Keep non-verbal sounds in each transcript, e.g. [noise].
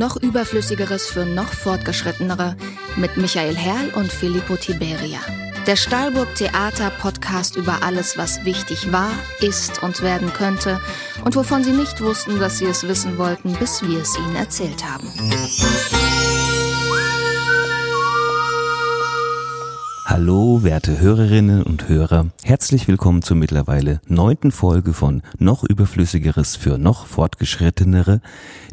noch Überflüssigeres für noch Fortgeschrittenere mit Michael Herrl und Filippo Tiberia. Der Stahlburg Theater Podcast über alles, was wichtig war, ist und werden könnte und wovon Sie nicht wussten, dass Sie es wissen wollten, bis wir es Ihnen erzählt haben. Hallo, werte Hörerinnen und Hörer. Herzlich willkommen zur mittlerweile neunten Folge von Noch Überflüssigeres für noch Fortgeschrittenere,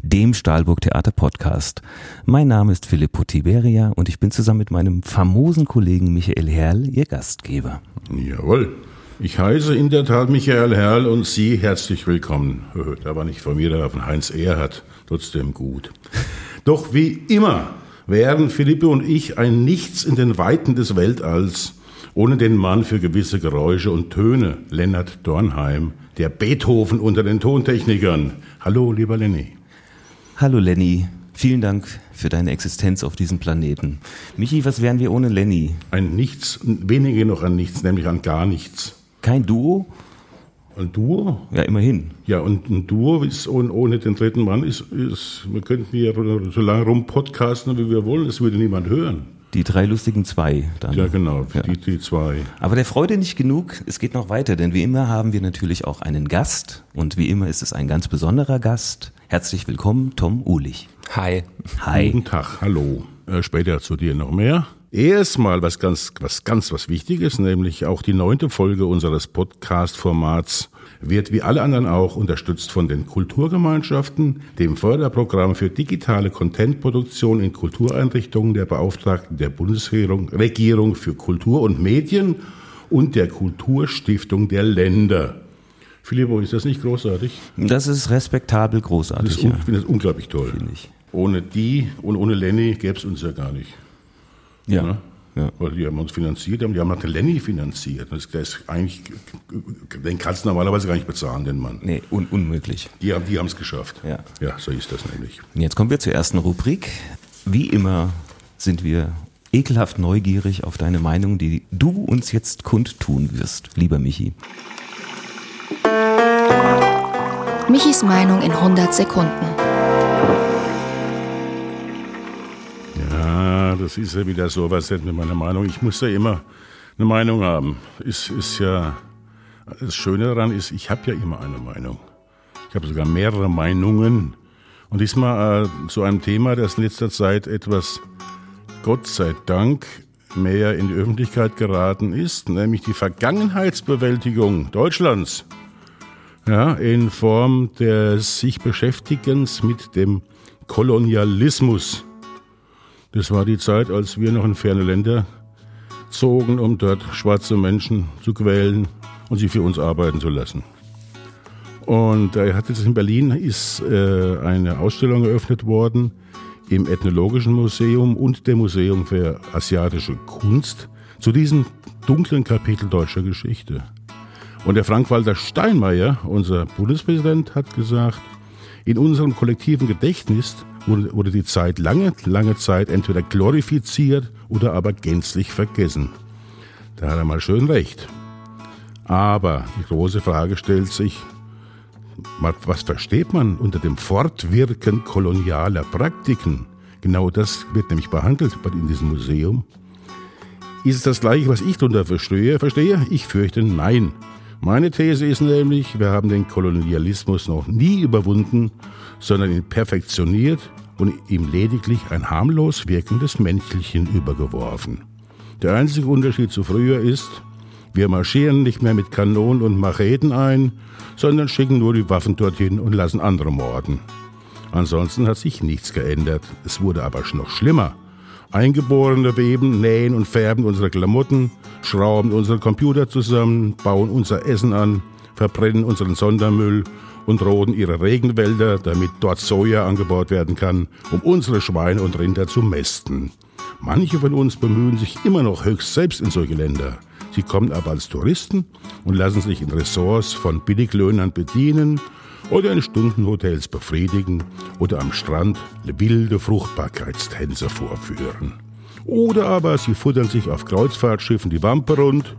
dem Stahlburg Theater Podcast. Mein Name ist Filippo Tiberia und ich bin zusammen mit meinem famosen Kollegen Michael Herrl, Ihr Gastgeber. Jawohl. Ich heiße in der Tat Michael Herrl und Sie herzlich willkommen. [laughs] Da war nicht von mir, da von Heinz Erhardt. Trotzdem gut. Doch wie immer wären Philippe und ich ein Nichts in den Weiten des Weltalls, ohne den Mann für gewisse Geräusche und Töne, Lennart Dornheim, der Beethoven unter den Tontechnikern. Hallo, lieber Lenny. Hallo Lenny, vielen Dank für deine Existenz auf diesem Planeten. Michi, was wären wir ohne Lenny? Ein Nichts, wenige noch an Nichts, nämlich an gar nichts. Kein Duo? Ein Duo? Ja, immerhin. Ja, und ein Duo ist ohne, ohne den dritten Mann ist, ist, wir könnten ja so lange rum podcasten, wie wir wollen, es würde niemand hören. Die drei lustigen zwei dann. Ja, genau, ja. Die, die zwei. Aber der Freude nicht genug, es geht noch weiter, denn wie immer haben wir natürlich auch einen Gast und wie immer ist es ein ganz besonderer Gast. Herzlich willkommen, Tom Ulich. Hi. Hi. Guten Tag, hallo. Äh, später zu dir noch mehr. Erstmal was ganz, was ganz was Wichtiges, nämlich auch die neunte Folge unseres Podcast-Formats wird wie alle anderen auch unterstützt von den Kulturgemeinschaften, dem Förderprogramm für digitale Contentproduktion in Kultureinrichtungen der Beauftragten der Bundesregierung für Kultur und Medien und der Kulturstiftung der Länder. Filippo, ist das nicht großartig? Das ist respektabel großartig. Das ist, Ich finde das unglaublich toll. Ohne die und ohne Lenny gäbe es uns ja gar nicht. Ja. ja. Ja. Weil die haben uns finanziert, die haben auch Lenny finanziert. Das, das ist eigentlich, den kannst du normalerweise gar nicht bezahlen, den Mann. Nee, un unmöglich. Die haben die es geschafft. Ja. ja, so ist das nämlich. Jetzt kommen wir zur ersten Rubrik. Wie immer sind wir ekelhaft neugierig auf deine Meinung, die du uns jetzt kundtun wirst, lieber Michi. Michis Meinung in 100 Sekunden. Das ist ja wieder so was mit meiner Meinung. Ich muss ja immer eine Meinung haben. Ist, ist ja, das Schöne daran ist, ich habe ja immer eine Meinung. Ich habe sogar mehrere Meinungen. Und diesmal äh, zu einem Thema, das in letzter Zeit etwas, Gott sei Dank, mehr in die Öffentlichkeit geraten ist, nämlich die Vergangenheitsbewältigung Deutschlands. Ja, in Form des sich Beschäftigens mit dem Kolonialismus. Das war die Zeit, als wir noch in ferne Länder zogen, um dort schwarze Menschen zu quälen und sie für uns arbeiten zu lassen. Und da hat jetzt in Berlin ist äh, eine Ausstellung eröffnet worden im Ethnologischen Museum und dem Museum für asiatische Kunst zu diesem dunklen Kapitel deutscher Geschichte. Und der Frank-Walter Steinmeier, unser Bundespräsident, hat gesagt, in unserem kollektiven Gedächtnis wurde, wurde die Zeit lange, lange Zeit entweder glorifiziert oder aber gänzlich vergessen. Da hat er mal schön recht. Aber die große Frage stellt sich, was versteht man unter dem Fortwirken kolonialer Praktiken? Genau das wird nämlich behandelt in diesem Museum. Ist es das gleiche, was ich darunter verstehe? Verstehe? Ich fürchte nein. Meine These ist nämlich, wir haben den Kolonialismus noch nie überwunden, sondern ihn perfektioniert und ihm lediglich ein harmlos wirkendes Mäntelchen übergeworfen. Der einzige Unterschied zu früher ist, wir marschieren nicht mehr mit Kanonen und Macheten ein, sondern schicken nur die Waffen dorthin und lassen andere morden. Ansonsten hat sich nichts geändert. Es wurde aber noch schlimmer. Eingeborene weben, nähen und färben unsere Klamotten, schrauben unsere Computer zusammen, bauen unser Essen an, verbrennen unseren Sondermüll und roden ihre Regenwälder, damit dort Soja angebaut werden kann, um unsere Schweine und Rinder zu mästen. Manche von uns bemühen sich immer noch höchst selbst in solche Länder. Sie kommen aber als Touristen und lassen sich in Ressorts von Billiglöhnern bedienen oder in Stundenhotels befriedigen oder am Strand wilde Fruchtbarkeitstänze vorführen. Oder aber sie futtern sich auf Kreuzfahrtschiffen die Wampe rund,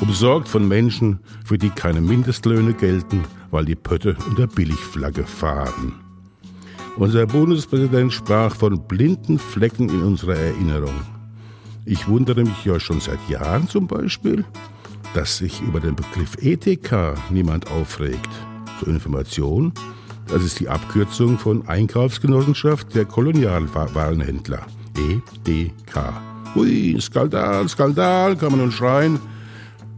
umsorgt von Menschen, für die keine Mindestlöhne gelten, weil die Pötte unter Billigflagge fahren. Unser Bundespräsident sprach von blinden Flecken in unserer Erinnerung. Ich wundere mich ja schon seit Jahren zum Beispiel, dass sich über den Begriff Ethika niemand aufregt. Zur Information, das ist die Abkürzung von Einkaufsgenossenschaft der Kolonialwarenhändler. EDK. Hui, Skandal, Skandal, kann man nun schreien.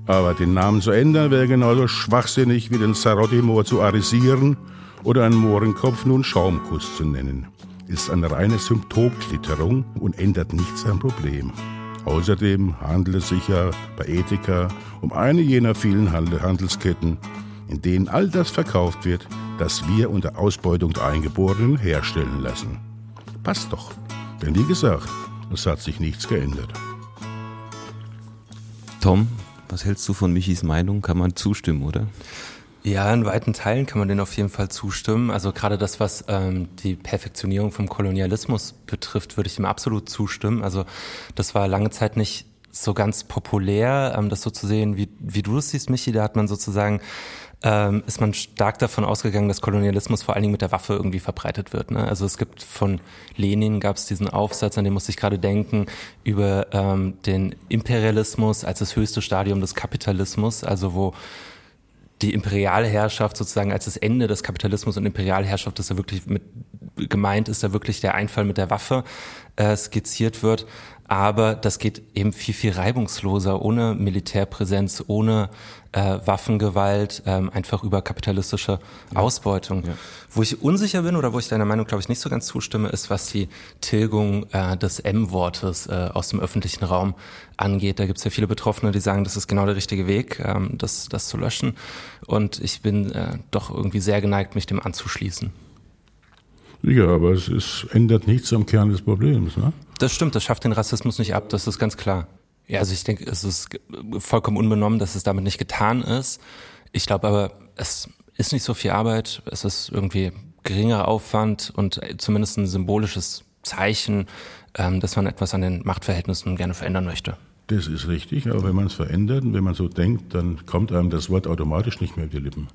Aber den Namen zu ändern wäre genauso schwachsinnig wie den Sarotti-Moor zu arisieren oder einen Mohrenkopf nun Schaumkuss zu nennen. Ist eine reine Symptomklitterung und ändert nichts am Problem. Außerdem handelt es sich ja bei Ethika um eine jener vielen Handelsketten, in denen all das verkauft wird, das wir unter Ausbeutung der Eingeborenen herstellen lassen. Passt doch. Denn wie gesagt, es hat sich nichts geändert. Tom, was hältst du von Michis Meinung? Kann man zustimmen, oder? Ja, in weiten Teilen kann man den auf jeden Fall zustimmen. Also gerade das, was ähm, die Perfektionierung vom Kolonialismus betrifft, würde ich ihm absolut zustimmen. Also das war lange Zeit nicht so ganz populär, ähm, das so zu sehen, wie, wie du es siehst, Michi. Da hat man sozusagen ähm, ist man stark davon ausgegangen, dass Kolonialismus vor allen Dingen mit der Waffe irgendwie verbreitet wird. Ne? Also es gibt von Lenin gab es diesen Aufsatz, an den musste ich gerade denken, über ähm, den Imperialismus als das höchste Stadium des Kapitalismus, also wo die Imperialherrschaft sozusagen als das Ende des Kapitalismus und Imperialherrschaft ist da wirklich mit gemeint ist da wirklich der Einfall mit der Waffe äh, skizziert wird aber das geht eben viel, viel reibungsloser, ohne Militärpräsenz, ohne äh, Waffengewalt, ähm, einfach über kapitalistische Ausbeutung. Ja. Wo ich unsicher bin oder wo ich deiner Meinung, glaube ich, nicht so ganz zustimme, ist, was die Tilgung äh, des M-Wortes äh, aus dem öffentlichen Raum angeht. Da gibt es ja viele Betroffene, die sagen, das ist genau der richtige Weg, ähm, das, das zu löschen. Und ich bin äh, doch irgendwie sehr geneigt, mich dem anzuschließen. Ja, aber es ist, ändert nichts am Kern des Problems. Ne? Das stimmt, das schafft den Rassismus nicht ab, das ist ganz klar. Ja, also ich denke, es ist vollkommen unbenommen, dass es damit nicht getan ist. Ich glaube aber, es ist nicht so viel Arbeit, es ist irgendwie geringer Aufwand und zumindest ein symbolisches Zeichen, ähm, dass man etwas an den Machtverhältnissen gerne verändern möchte. Das ist richtig, aber wenn man es verändert und wenn man so denkt, dann kommt einem das Wort automatisch nicht mehr auf die Lippen.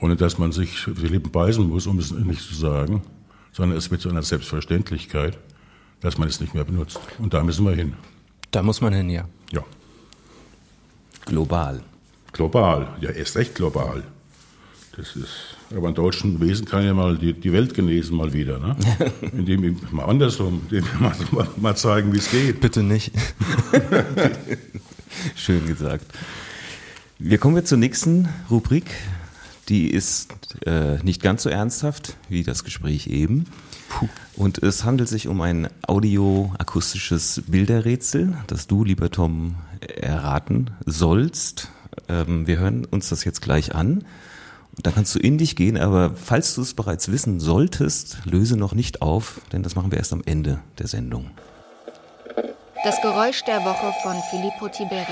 Ohne dass man sich die Lippen beißen muss, um es nicht zu sagen, sondern es wird zu einer Selbstverständlichkeit dass man es nicht mehr benutzt. Und da müssen wir hin. Da muss man hin, ja. Ja. Global. Global, ja, erst recht global. Das ist, aber ein deutschen Wesen kann ja mal die, die Welt genesen mal wieder, ne? [laughs] Indem wir mal andersrum, indem wir mal, mal zeigen, wie es geht. Bitte nicht. [laughs] Schön gesagt. Wir kommen jetzt zur nächsten Rubrik. Die ist äh, nicht ganz so ernsthaft wie das Gespräch eben. Puh. Und es handelt sich um ein audioakustisches Bilderrätsel, das du, lieber Tom, erraten sollst. Ähm, wir hören uns das jetzt gleich an. Da kannst du in dich gehen, aber falls du es bereits wissen solltest, löse noch nicht auf, denn das machen wir erst am Ende der Sendung. Das Geräusch der Woche von Filippo Tiberia.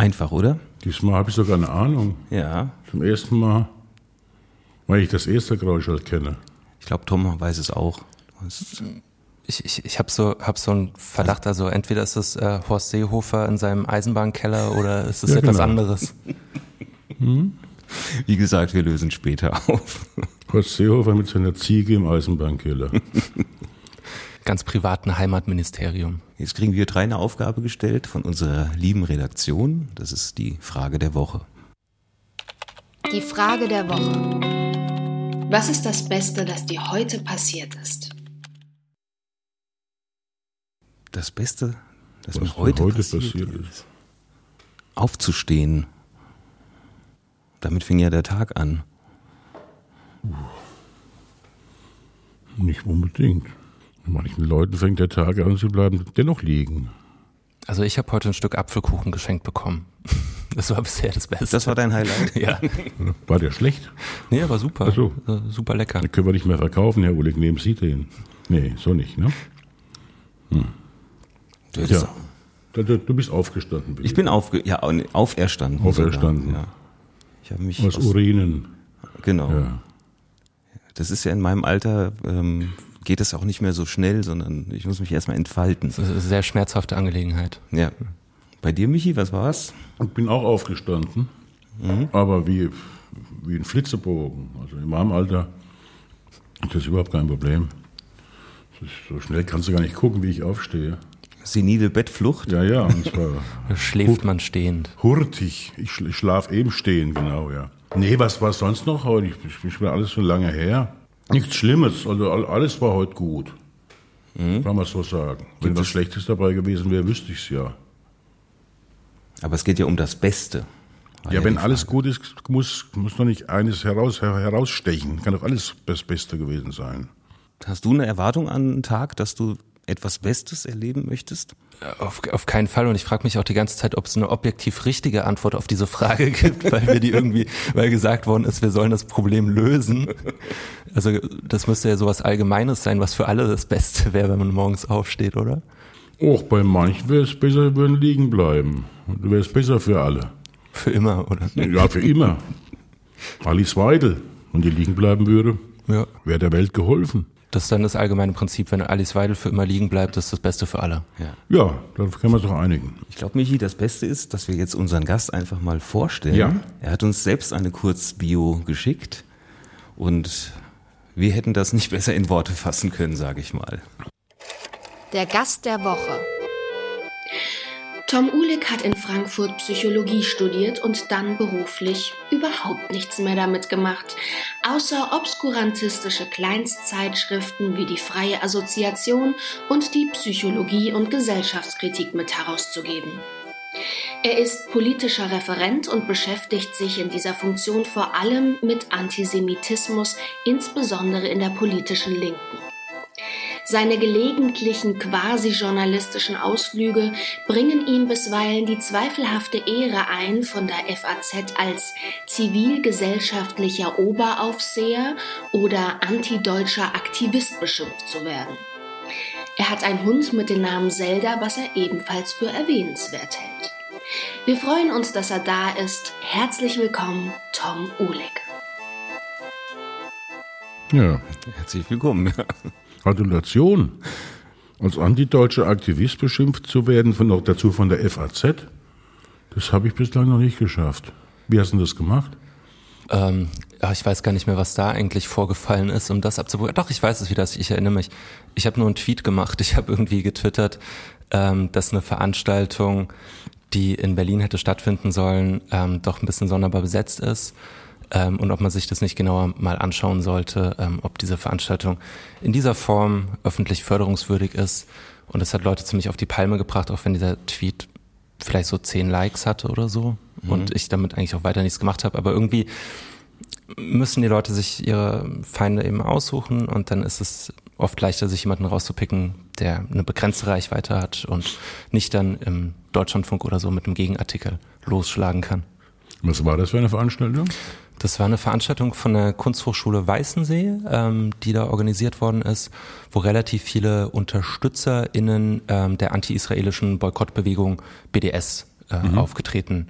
Einfach, oder? Diesmal habe ich sogar eine Ahnung. Ja. Zum ersten Mal, weil ich das erste Geräusch halt kenne. Ich glaube, Tom weiß es auch. Ich, ich, ich habe so, hab so einen Verdacht, also entweder ist es äh, Horst Seehofer in seinem Eisenbahnkeller oder ist es ja, etwas genau. anderes. Hm? Wie gesagt, wir lösen später auf. Horst Seehofer mit seiner Ziege im Eisenbahnkeller. [laughs] ganz privaten Heimatministerium. Jetzt kriegen wir drei eine Aufgabe gestellt von unserer lieben Redaktion. Das ist die Frage der Woche. Die Frage der Woche. Was ist das Beste, das dir heute passiert ist? Das Beste, das Was mir heute, heute passiert, passiert ist. Aufzustehen. Damit fing ja der Tag an. Nicht unbedingt. Manchen Leuten fängt der Tag an, sie bleiben dennoch liegen. Also ich habe heute ein Stück Apfelkuchen geschenkt bekommen. [laughs] Das war bisher das Beste. Das war dein Highlight? [laughs] ja. War der schlecht? Nee, war super. Ach so. Super lecker. Den können wir nicht mehr verkaufen, Herr Ulig, nehmen Sie den. Nee, so nicht, ne? Hm. Ja. Du, du bist aufgestanden. Bitte. Ich bin aufge ja, auferstanden. Auferstanden. Sogar, ja. Ich habe mich aus, aus Urinen. Genau. Ja. Das ist ja in meinem Alter ähm, geht es auch nicht mehr so schnell, sondern ich muss mich erstmal entfalten. Das ist eine sehr schmerzhafte Angelegenheit. Ja. Bei dir, Michi, was war's? Ich bin auch aufgestanden, mhm. aber wie, wie ein Flitzebogen. Also in meinem Alter ist das überhaupt kein Problem. So schnell kannst du gar nicht gucken, wie ich aufstehe. Senile Bettflucht? Ja, ja. Und zwar [laughs] schläft man stehend. Hurtig. Ich, ich schlafe eben stehen, genau, ja. Nee, was war sonst noch heute? Ich, ich bin alles schon lange her. Nichts Schlimmes, also alles war heute gut. Mhm. Kann man so sagen. Wenn was Schlechtes dabei gewesen wäre, wüsste ich es ja. Aber es geht ja um das Beste. Ja, wenn alles gut ist, muss, muss doch nicht eines heraus, herausstechen. Kann doch alles das Beste gewesen sein. Hast du eine Erwartung an einen Tag, dass du etwas Bestes erleben möchtest? Auf, auf keinen Fall. Und ich frage mich auch die ganze Zeit, ob es eine objektiv richtige Antwort auf diese Frage [laughs] gibt, weil wir die irgendwie, weil gesagt worden ist, wir sollen das Problem lösen. Also das müsste ja sowas Allgemeines sein, was für alle das Beste wäre, wenn man morgens aufsteht, oder? Och, bei manchen wäre es besser, würden liegen bleiben. Wäre es besser für alle. Für immer, oder? Ja, für immer. Alice Weidel, wenn die liegen bleiben würde, ja. wäre der Welt geholfen. Das ist dann das allgemeine Prinzip, wenn Alice Weidel für immer liegen bleibt, das ist das Beste für alle. Ja, ja dann können wir uns doch einigen. Ich glaube, Michi, das Beste ist, dass wir jetzt unseren Gast einfach mal vorstellen. Ja. Er hat uns selbst eine Kurzbio geschickt und wir hätten das nicht besser in Worte fassen können, sage ich mal. Der Gast der Woche. Tom Uhlig hat in Frankfurt Psychologie studiert und dann beruflich überhaupt nichts mehr damit gemacht, außer obskurantistische Kleinstzeitschriften wie die Freie Assoziation und die Psychologie und Gesellschaftskritik mit herauszugeben. Er ist politischer Referent und beschäftigt sich in dieser Funktion vor allem mit Antisemitismus, insbesondere in der politischen Linken. Seine gelegentlichen quasi-journalistischen Ausflüge bringen ihm bisweilen die zweifelhafte Ehre ein, von der FAZ als zivilgesellschaftlicher Oberaufseher oder antideutscher Aktivist beschimpft zu werden. Er hat einen Hund mit dem Namen Zelda, was er ebenfalls für erwähnenswert hält. Wir freuen uns, dass er da ist. Herzlich willkommen, Tom Uhlig. Ja, herzlich willkommen. [laughs] Gratulation. Als antideutscher Aktivist beschimpft zu werden, von, noch dazu von der FAZ, das habe ich bislang noch nicht geschafft. Wie hast du das gemacht? Ähm, ja, ich weiß gar nicht mehr, was da eigentlich vorgefallen ist, um das abzuprüfen. Doch, ich weiß es wieder. Ich erinnere mich. Ich habe nur einen Tweet gemacht. Ich habe irgendwie getwittert, ähm, dass eine Veranstaltung, die in Berlin hätte stattfinden sollen, ähm, doch ein bisschen sonderbar besetzt ist ähm, und ob man sich das nicht genauer mal anschauen sollte, ähm, ob diese Veranstaltung in dieser Form öffentlich förderungswürdig ist. Und das hat Leute ziemlich auf die Palme gebracht, auch wenn dieser Tweet vielleicht so zehn Likes hatte oder so mhm. und ich damit eigentlich auch weiter nichts gemacht habe. Aber irgendwie müssen die Leute sich ihre Feinde eben aussuchen und dann ist es oft leichter, sich jemanden rauszupicken, der eine begrenzte Reichweite hat und nicht dann im Deutschlandfunk oder so mit einem Gegenartikel losschlagen kann. Was war das für eine Veranstaltung? Das war eine Veranstaltung von der Kunsthochschule Weißensee, ähm, die da organisiert worden ist, wo relativ viele UnterstützerInnen ähm, der anti-israelischen Boykottbewegung BDS äh, mhm. aufgetreten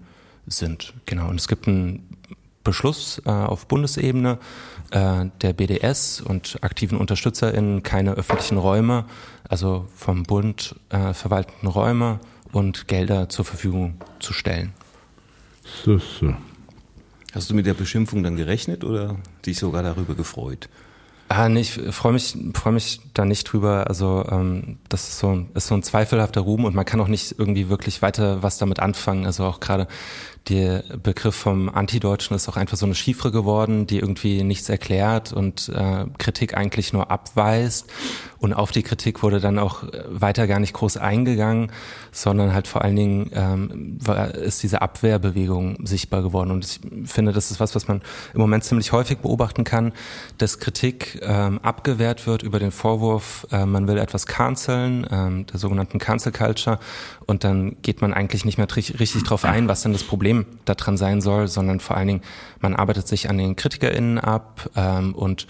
sind. Genau. Und es gibt einen Beschluss äh, auf Bundesebene äh, der BDS und aktiven UnterstützerInnen keine öffentlichen Räume, also vom Bund äh, verwalteten Räume und Gelder zur Verfügung zu stellen. So, so. Hast du mit der Beschimpfung dann gerechnet oder dich sogar darüber gefreut? Ah, nee, ich freue mich, freu mich da nicht drüber. Also ähm, das ist so, ist so ein zweifelhafter Ruhm und man kann auch nicht irgendwie wirklich weiter was damit anfangen. Also auch gerade der Begriff vom Antideutschen ist auch einfach so eine Chiffre geworden, die irgendwie nichts erklärt und äh, Kritik eigentlich nur abweist. Und auf die Kritik wurde dann auch weiter gar nicht groß eingegangen, sondern halt vor allen Dingen ähm, war, ist diese Abwehrbewegung sichtbar geworden. Und ich finde, das ist was, was man im Moment ziemlich häufig beobachten kann, dass Kritik ähm, abgewehrt wird über den Vorwurf, äh, man will etwas canceln, ähm, der sogenannten Cancel Culture. Und dann geht man eigentlich nicht mehr richtig drauf ein, was denn das Problem daran sein soll, sondern vor allen Dingen, man arbeitet sich an den KritikerInnen ab ähm, und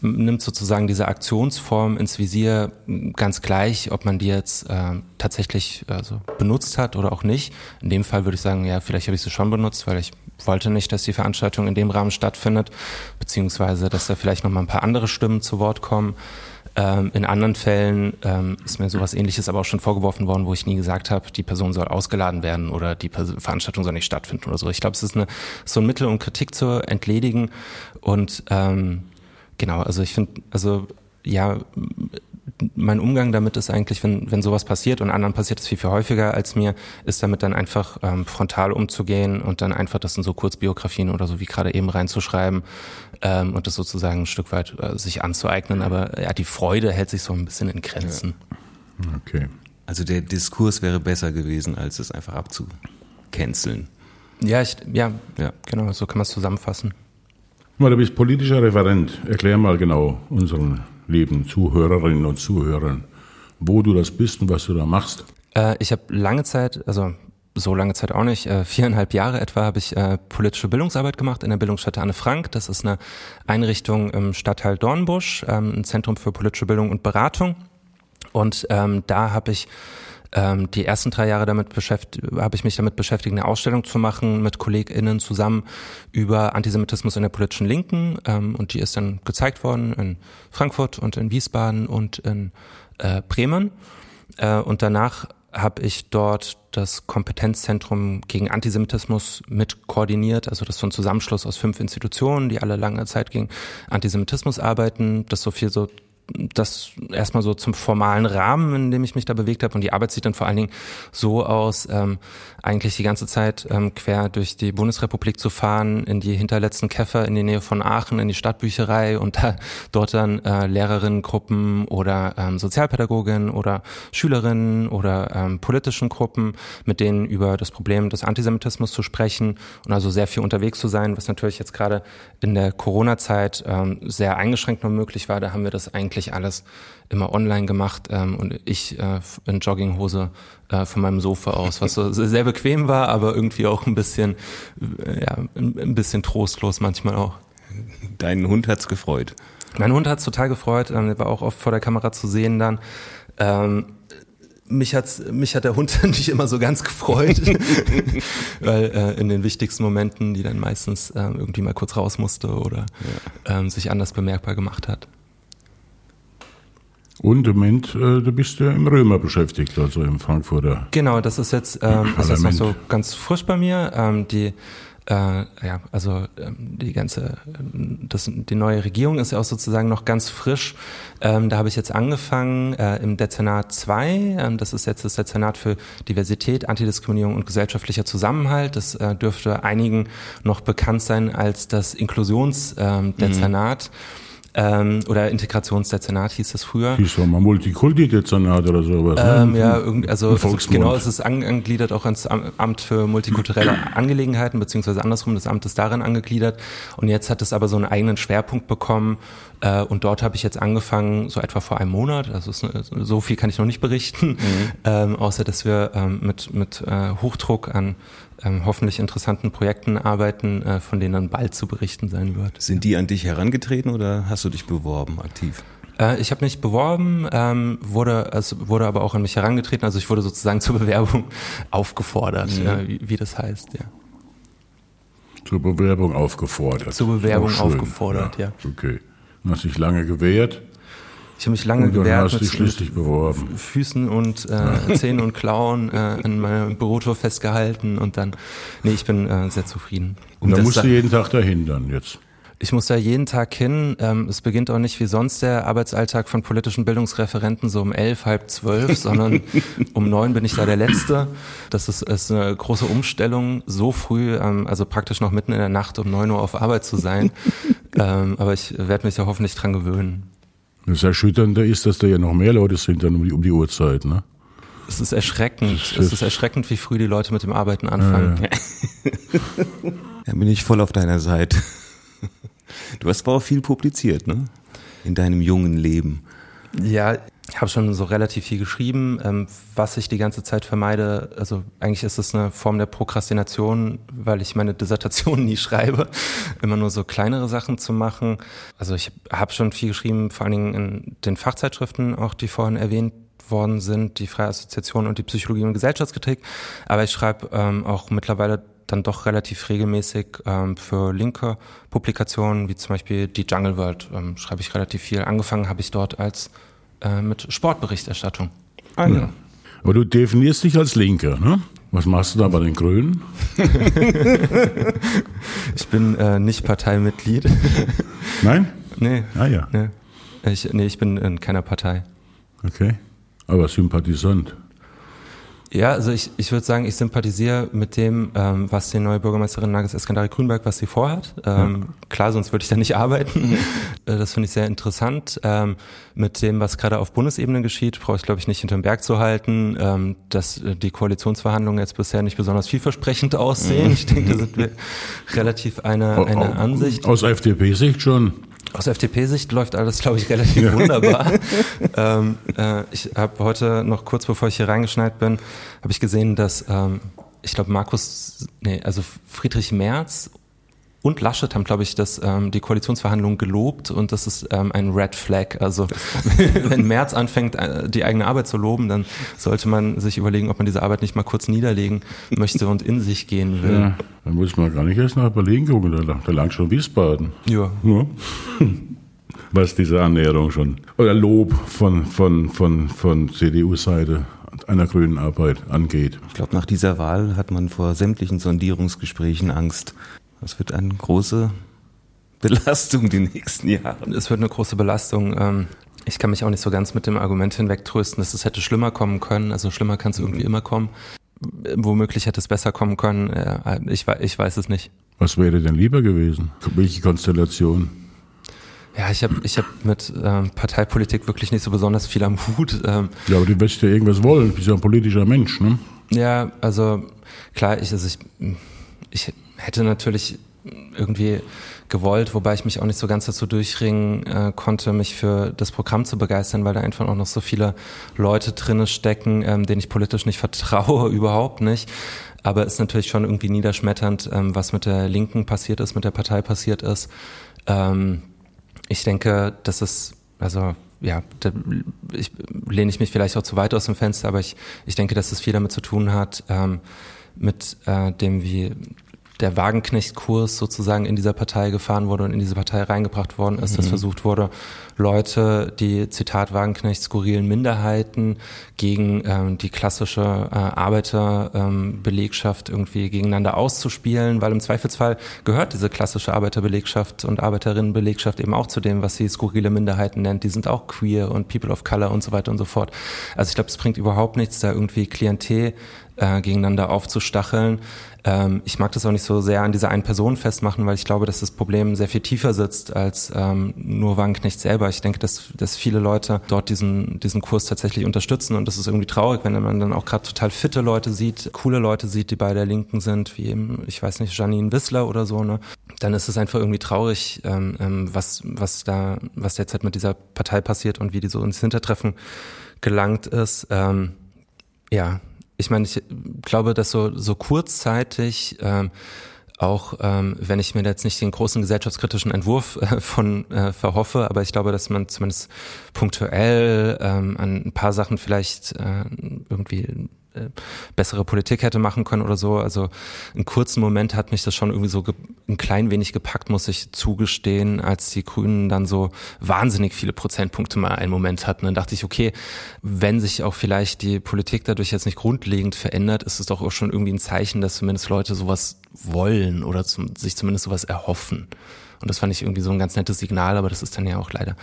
nimmt sozusagen diese Aktionsform ins Visier ganz gleich, ob man die jetzt äh, tatsächlich also benutzt hat oder auch nicht. In dem Fall würde ich sagen, ja, vielleicht habe ich sie schon benutzt, weil ich wollte nicht, dass die Veranstaltung in dem Rahmen stattfindet, beziehungsweise dass da vielleicht noch mal ein paar andere Stimmen zu Wort kommen. Ähm, in anderen Fällen ähm, ist mir sowas ähnliches aber auch schon vorgeworfen worden, wo ich nie gesagt habe, die Person soll ausgeladen werden oder die Veranstaltung soll nicht stattfinden oder so. Ich glaube, es ist eine, so ein Mittel, um Kritik zu entledigen. Und ähm, genau, also ich finde, also ja, mein Umgang damit ist eigentlich, wenn, wenn sowas passiert und anderen passiert es viel, viel häufiger als mir, ist damit dann einfach ähm, frontal umzugehen und dann einfach das in so Kurzbiografien oder so wie gerade eben reinzuschreiben ähm, und das sozusagen ein Stück weit äh, sich anzueignen. Aber ja, die Freude hält sich so ein bisschen in Grenzen. Ja. Okay. Also der Diskurs wäre besser gewesen, als es einfach abzucanceln. Ja, ich, ja, ja, genau, so kann man es zusammenfassen. du bist politischer Referent. Erklär mal genau unseren lieben Zuhörerinnen und Zuhörern, wo du das bist und was du da machst? Äh, ich habe lange Zeit, also so lange Zeit auch nicht, äh, viereinhalb Jahre etwa habe ich äh, politische Bildungsarbeit gemacht in der Bildungsstätte Anne Frank. Das ist eine Einrichtung im Stadtteil Dornbusch, ähm, ein Zentrum für politische Bildung und Beratung. Und ähm, da habe ich ähm, die ersten drei Jahre damit beschäftigt, habe ich mich damit beschäftigt, eine Ausstellung zu machen mit KollegInnen zusammen über Antisemitismus in der politischen Linken. Ähm, und die ist dann gezeigt worden in Frankfurt und in Wiesbaden und in äh, Bremen. Äh, und danach habe ich dort das Kompetenzzentrum gegen Antisemitismus mit koordiniert. Also das ist so ein Zusammenschluss aus fünf Institutionen, die alle lange Zeit gegen Antisemitismus arbeiten. Das so viel so das erstmal so zum formalen Rahmen, in dem ich mich da bewegt habe. Und die Arbeit sieht dann vor allen Dingen so aus, ähm, eigentlich die ganze Zeit ähm, quer durch die Bundesrepublik zu fahren, in die hinterletzten Käfer in die Nähe von Aachen, in die Stadtbücherei und da, dort dann äh, Lehrerinnengruppen oder ähm, Sozialpädagoginnen oder Schülerinnen oder ähm, politischen Gruppen, mit denen über das Problem des Antisemitismus zu sprechen und also sehr viel unterwegs zu sein, was natürlich jetzt gerade in der Corona-Zeit ähm, sehr eingeschränkt nur möglich war. Da haben wir das eigentlich eigentlich alles immer online gemacht ähm, und ich äh, in Jogginghose äh, von meinem Sofa aus, was so sehr bequem war, aber irgendwie auch ein bisschen, äh, ja, ein bisschen trostlos manchmal auch. Deinen Hund hat's gefreut. Mein Hund hat's total gefreut, ähm, der war auch oft vor der Kamera zu sehen dann. Ähm, mich hat's, mich hat der Hund [laughs] nicht immer so ganz gefreut, [laughs] weil äh, in den wichtigsten Momenten, die dann meistens äh, irgendwie mal kurz raus musste oder ja. ähm, sich anders bemerkbar gemacht hat. Und im Moment, äh, du bist ja im Römer beschäftigt, also im Frankfurter. Genau, das ist jetzt, ähm, ist jetzt noch so ganz frisch bei mir. Ähm, die äh, ja, also ähm, die ganze, das, die neue Regierung ist ja auch sozusagen noch ganz frisch. Ähm, da habe ich jetzt angefangen äh, im Dezernat 2. Ähm, das ist jetzt das Dezernat für Diversität, Antidiskriminierung und gesellschaftlicher Zusammenhalt. Das äh, dürfte einigen noch bekannt sein als das Inklusionsdezernat. Mhm ähm, oder Integrationsdezernat hieß das früher. Hieß doch mal Multikulti-Dezernat oder sowas. Ne? Ähm, ja, irgendwie, also ist, genau, es ist angegliedert auch ans Amt für multikulturelle [clears throat] Angelegenheiten, beziehungsweise andersrum, das Amt ist darin angegliedert. Und jetzt hat es aber so einen eigenen Schwerpunkt bekommen. Äh, und dort habe ich jetzt angefangen, so etwa vor einem Monat, also ist, so viel kann ich noch nicht berichten, mhm. [laughs] ähm, außer dass wir ähm, mit, mit äh, Hochdruck an ähm, hoffentlich interessanten Projekten arbeiten, äh, von denen dann bald zu berichten sein wird. Sind die an dich herangetreten oder hast du dich beworben aktiv? Äh, ich habe mich beworben, ähm, wurde, es wurde aber auch an mich herangetreten, also ich wurde sozusagen [laughs] zur Bewerbung aufgefordert, mhm. ja, wie, wie das heißt, ja. Zur Bewerbung aufgefordert. Zur Bewerbung aufgefordert, ja. ja. Okay. Du hast dich lange gewehrt. Ich habe mich lange und gewehrt hast mit, schließlich beworben. Füßen und äh, [laughs] Zähnen und Klauen äh, in meinem Bürotor festgehalten und dann, nee, ich bin äh, sehr zufrieden. Und da musst du jeden Tag dahin dann jetzt? Ich muss da jeden Tag hin. Ähm, es beginnt auch nicht wie sonst der Arbeitsalltag von politischen Bildungsreferenten so um elf, halb zwölf, [laughs] sondern um neun bin ich da der Letzte. Das ist, ist eine große Umstellung, so früh, ähm, also praktisch noch mitten in der Nacht um neun Uhr auf Arbeit zu sein. [laughs] ähm, aber ich werde mich ja hoffentlich dran gewöhnen. Das Erschütternde ist, dass da ja noch mehr Leute sind dann um die, um die Uhrzeit, ne? Es ist erschreckend. Es ist erschreckend, wie früh die Leute mit dem Arbeiten anfangen. Ja, ja. [laughs] da bin ich voll auf deiner Seite. Du hast aber auch viel publiziert, ne? In deinem jungen Leben. Ja, habe schon so relativ viel geschrieben. Ähm, was ich die ganze Zeit vermeide, also eigentlich ist es eine Form der Prokrastination, weil ich meine Dissertation [laughs] nie schreibe, immer nur so kleinere Sachen zu machen. Also ich habe schon viel geschrieben, vor allen Dingen in den Fachzeitschriften, auch die vorhin erwähnt worden sind, die Freie Assoziation und die Psychologie und Gesellschaftskritik. Aber ich schreibe ähm, auch mittlerweile dann doch relativ regelmäßig ähm, für linke Publikationen, wie zum Beispiel die Jungle World, ähm, schreibe ich relativ viel. Angefangen habe ich dort als äh, mit Sportberichterstattung. Ah ja. Aber du definierst dich als Linker, ne? Was machst du da bei den Grünen? [laughs] ich bin äh, nicht Parteimitglied. [laughs] Nein? Nee. Ah ja. Nee. Ich, nee, ich bin in keiner Partei. Okay. Aber Sympathisant. Ja, also ich, ich würde sagen, ich sympathisiere mit dem, ähm, was die neue Bürgermeisterin Nagis Eskandari Grünberg, was sie vorhat. Ähm, ja. Klar, sonst würde ich da nicht arbeiten. [laughs] Äh, das finde ich sehr interessant. Ähm, mit dem, was gerade auf Bundesebene geschieht, brauche ich, glaube ich, nicht hinterm Berg zu halten, ähm, dass äh, die Koalitionsverhandlungen jetzt bisher nicht besonders vielversprechend aussehen. Ich denke, da sind wir relativ eine, eine Ansicht. Aus FDP-Sicht schon. Aus FDP-Sicht läuft alles, glaube ich, relativ wunderbar. [laughs] ähm, äh, ich habe heute noch kurz bevor ich hier reingeschneit bin, habe ich gesehen, dass ähm, ich glaube Markus, nee, also Friedrich Merz und Laschet haben, glaube ich, das, ähm, die Koalitionsverhandlungen gelobt und das ist ähm, ein Red Flag. Also [laughs] wenn Merz anfängt, äh, die eigene Arbeit zu loben, dann sollte man sich überlegen, ob man diese Arbeit nicht mal kurz niederlegen möchte und in sich gehen will. Ja, dann muss man gar nicht erst nach Berlin gucken, da, da langt schon Wiesbaden. Ja. ja. [laughs] Was diese Annäherung schon, oder Lob von, von, von, von CDU-Seite einer grünen Arbeit angeht. Ich glaube, nach dieser Wahl hat man vor sämtlichen Sondierungsgesprächen Angst. Das wird eine große Belastung die nächsten Jahre. Es wird eine große Belastung. Ähm, ich kann mich auch nicht so ganz mit dem Argument hinwegtrösten, dass es hätte schlimmer kommen können. Also schlimmer kann es irgendwie immer kommen. Womöglich hätte es besser kommen können. Ich, ich weiß es nicht. Was wäre denn lieber gewesen? Welche Konstellation? Ja, ich habe ich hab mit ähm, Parteipolitik wirklich nicht so besonders viel am Hut. Ähm, ja, aber du wirst ja irgendwas wollen. Du bist ja ein politischer Mensch, ne? Ja, also klar, ich, also ich, ich hätte natürlich irgendwie gewollt, wobei ich mich auch nicht so ganz dazu durchringen äh, konnte, mich für das Programm zu begeistern, weil da einfach auch noch so viele Leute drinne stecken, ähm, denen ich politisch nicht [laughs] vertraue, überhaupt nicht. Aber es ist natürlich schon irgendwie niederschmetternd, ähm, was mit der Linken passiert ist, mit der Partei passiert ist. Ähm, ich denke, das ist, also ja, da ich, lehne ich mich vielleicht auch zu weit aus dem Fenster, aber ich, ich denke, dass es viel damit zu tun hat, ähm, mit äh, dem, wie der Wagenknecht-Kurs sozusagen in dieser Partei gefahren wurde und in diese Partei reingebracht worden ist, mhm. dass versucht wurde, Leute, die Zitat Wagenknecht skurrilen Minderheiten gegen ähm, die klassische äh, Arbeiterbelegschaft ähm, irgendwie gegeneinander auszuspielen, weil im Zweifelsfall gehört diese klassische Arbeiterbelegschaft und Arbeiterinnenbelegschaft eben auch zu dem, was sie skurrile Minderheiten nennt. Die sind auch queer und People of Color und so weiter und so fort. Also ich glaube, es bringt überhaupt nichts, da irgendwie Klientel äh, gegeneinander aufzustacheln. Ähm, ich mag das auch nicht so sehr an dieser einen Person festmachen, weil ich glaube, dass das Problem sehr viel tiefer sitzt als ähm, nur Wagenknecht selber. Ich denke, dass, dass viele Leute dort diesen, diesen Kurs tatsächlich unterstützen und das ist irgendwie traurig, wenn man dann auch gerade total fitte Leute sieht, coole Leute sieht, die bei der Linken sind, wie eben, ich weiß nicht, Janine Wissler oder so, ne? Dann ist es einfach irgendwie traurig, ähm, ähm, was, was da, was derzeit mit dieser Partei passiert und wie die so ins Hintertreffen gelangt ist. Ähm, ja, ich meine, ich glaube, dass so, so kurzzeitig ähm, auch ähm, wenn ich mir jetzt nicht den großen gesellschaftskritischen Entwurf äh, von äh, verhoffe, aber ich glaube, dass man zumindest punktuell ähm, an ein paar Sachen vielleicht äh, irgendwie äh, bessere Politik hätte machen können oder so. Also einen kurzen Moment hat mich das schon irgendwie so ein klein wenig gepackt, muss ich zugestehen, als die Grünen dann so wahnsinnig viele Prozentpunkte mal einen Moment hatten. Dann dachte ich, okay, wenn sich auch vielleicht die Politik dadurch jetzt nicht grundlegend verändert, ist es doch auch schon irgendwie ein Zeichen, dass zumindest Leute sowas wollen oder zum, sich zumindest sowas erhoffen. Und das fand ich irgendwie so ein ganz nettes Signal, aber das ist dann ja auch leider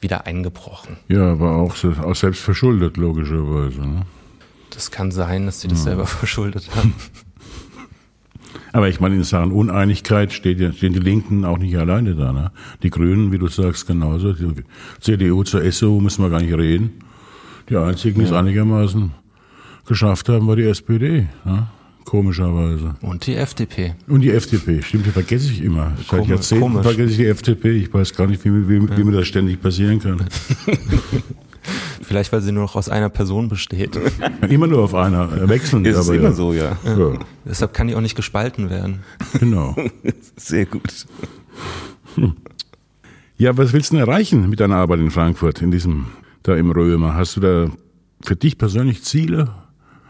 wieder eingebrochen. Ja, aber auch, auch selbst verschuldet, logischerweise. Ne? Das kann sein, dass sie das ja. selber [laughs] verschuldet haben. Aber ich meine, in Sachen Uneinigkeit steht ja, stehen die Linken auch nicht alleine da. Ne? Die Grünen, wie du sagst, genauso. Die CDU zur SU müssen wir gar nicht reden. Die einzigen, die es einigermaßen geschafft haben, war die SPD. Ne? Komischerweise. Und die FDP. Und die FDP, stimmt, die vergesse ich immer. Seit Jahrzehnten komisch. vergesse ich die FDP. Ich weiß gar nicht, wie, wie, wie, wie mir das ständig passieren kann. [laughs] Vielleicht, weil sie nur noch aus einer Person besteht. [laughs] immer nur auf einer, äh, wechselnd. Ist aber immer ja. so, ja. ja. [laughs] Deshalb kann die auch nicht gespalten werden. Genau. [laughs] Sehr gut. Ja, was willst du denn erreichen mit deiner Arbeit in Frankfurt, in diesem, da im Römer? Hast du da für dich persönlich Ziele,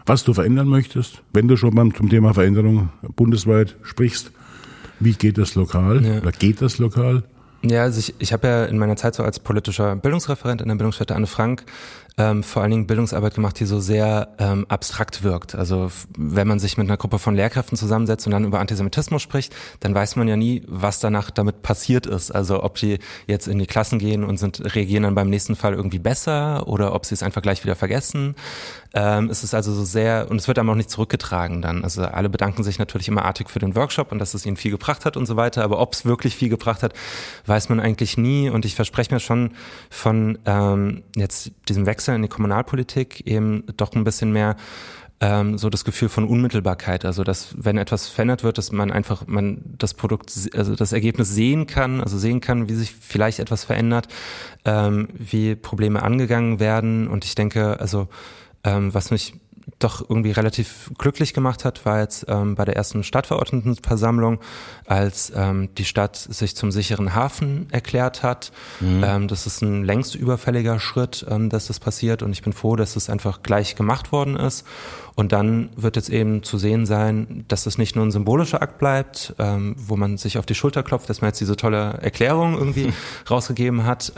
was du verändern möchtest? Wenn du schon mal zum Thema Veränderung bundesweit sprichst, wie geht das lokal? Ja. Oder geht das lokal? Ja, also ich, ich habe ja in meiner Zeit so als politischer Bildungsreferent in der Bildungsstätte Anne Frank ähm, vor allen Dingen Bildungsarbeit gemacht, die so sehr ähm, abstrakt wirkt. Also wenn man sich mit einer Gruppe von Lehrkräften zusammensetzt und dann über Antisemitismus spricht, dann weiß man ja nie, was danach damit passiert ist. Also ob die jetzt in die Klassen gehen und sind reagieren dann beim nächsten Fall irgendwie besser oder ob sie es einfach gleich wieder vergessen. Ähm, es ist also so sehr, und es wird einem auch nicht zurückgetragen dann. Also alle bedanken sich natürlich immer artig für den Workshop und dass es ihnen viel gebracht hat und so weiter. Aber ob es wirklich viel gebracht hat, weiß man eigentlich nie. Und ich verspreche mir schon von ähm, jetzt diesem Wechsel Wechsel in die Kommunalpolitik eben doch ein bisschen mehr ähm, so das Gefühl von Unmittelbarkeit, also dass wenn etwas verändert wird, dass man einfach man das Produkt, also das Ergebnis sehen kann, also sehen kann, wie sich vielleicht etwas verändert, ähm, wie Probleme angegangen werden. Und ich denke, also ähm, was mich doch irgendwie relativ glücklich gemacht hat, war jetzt ähm, bei der ersten Stadtverordnetenversammlung, als ähm, die Stadt sich zum sicheren Hafen erklärt hat. Mhm. Ähm, das ist ein längst überfälliger Schritt, ähm, dass das passiert und ich bin froh, dass es einfach gleich gemacht worden ist. Und dann wird jetzt eben zu sehen sein, dass es nicht nur ein symbolischer Akt bleibt, ähm, wo man sich auf die Schulter klopft, dass man jetzt diese tolle Erklärung irgendwie [laughs] rausgegeben hat.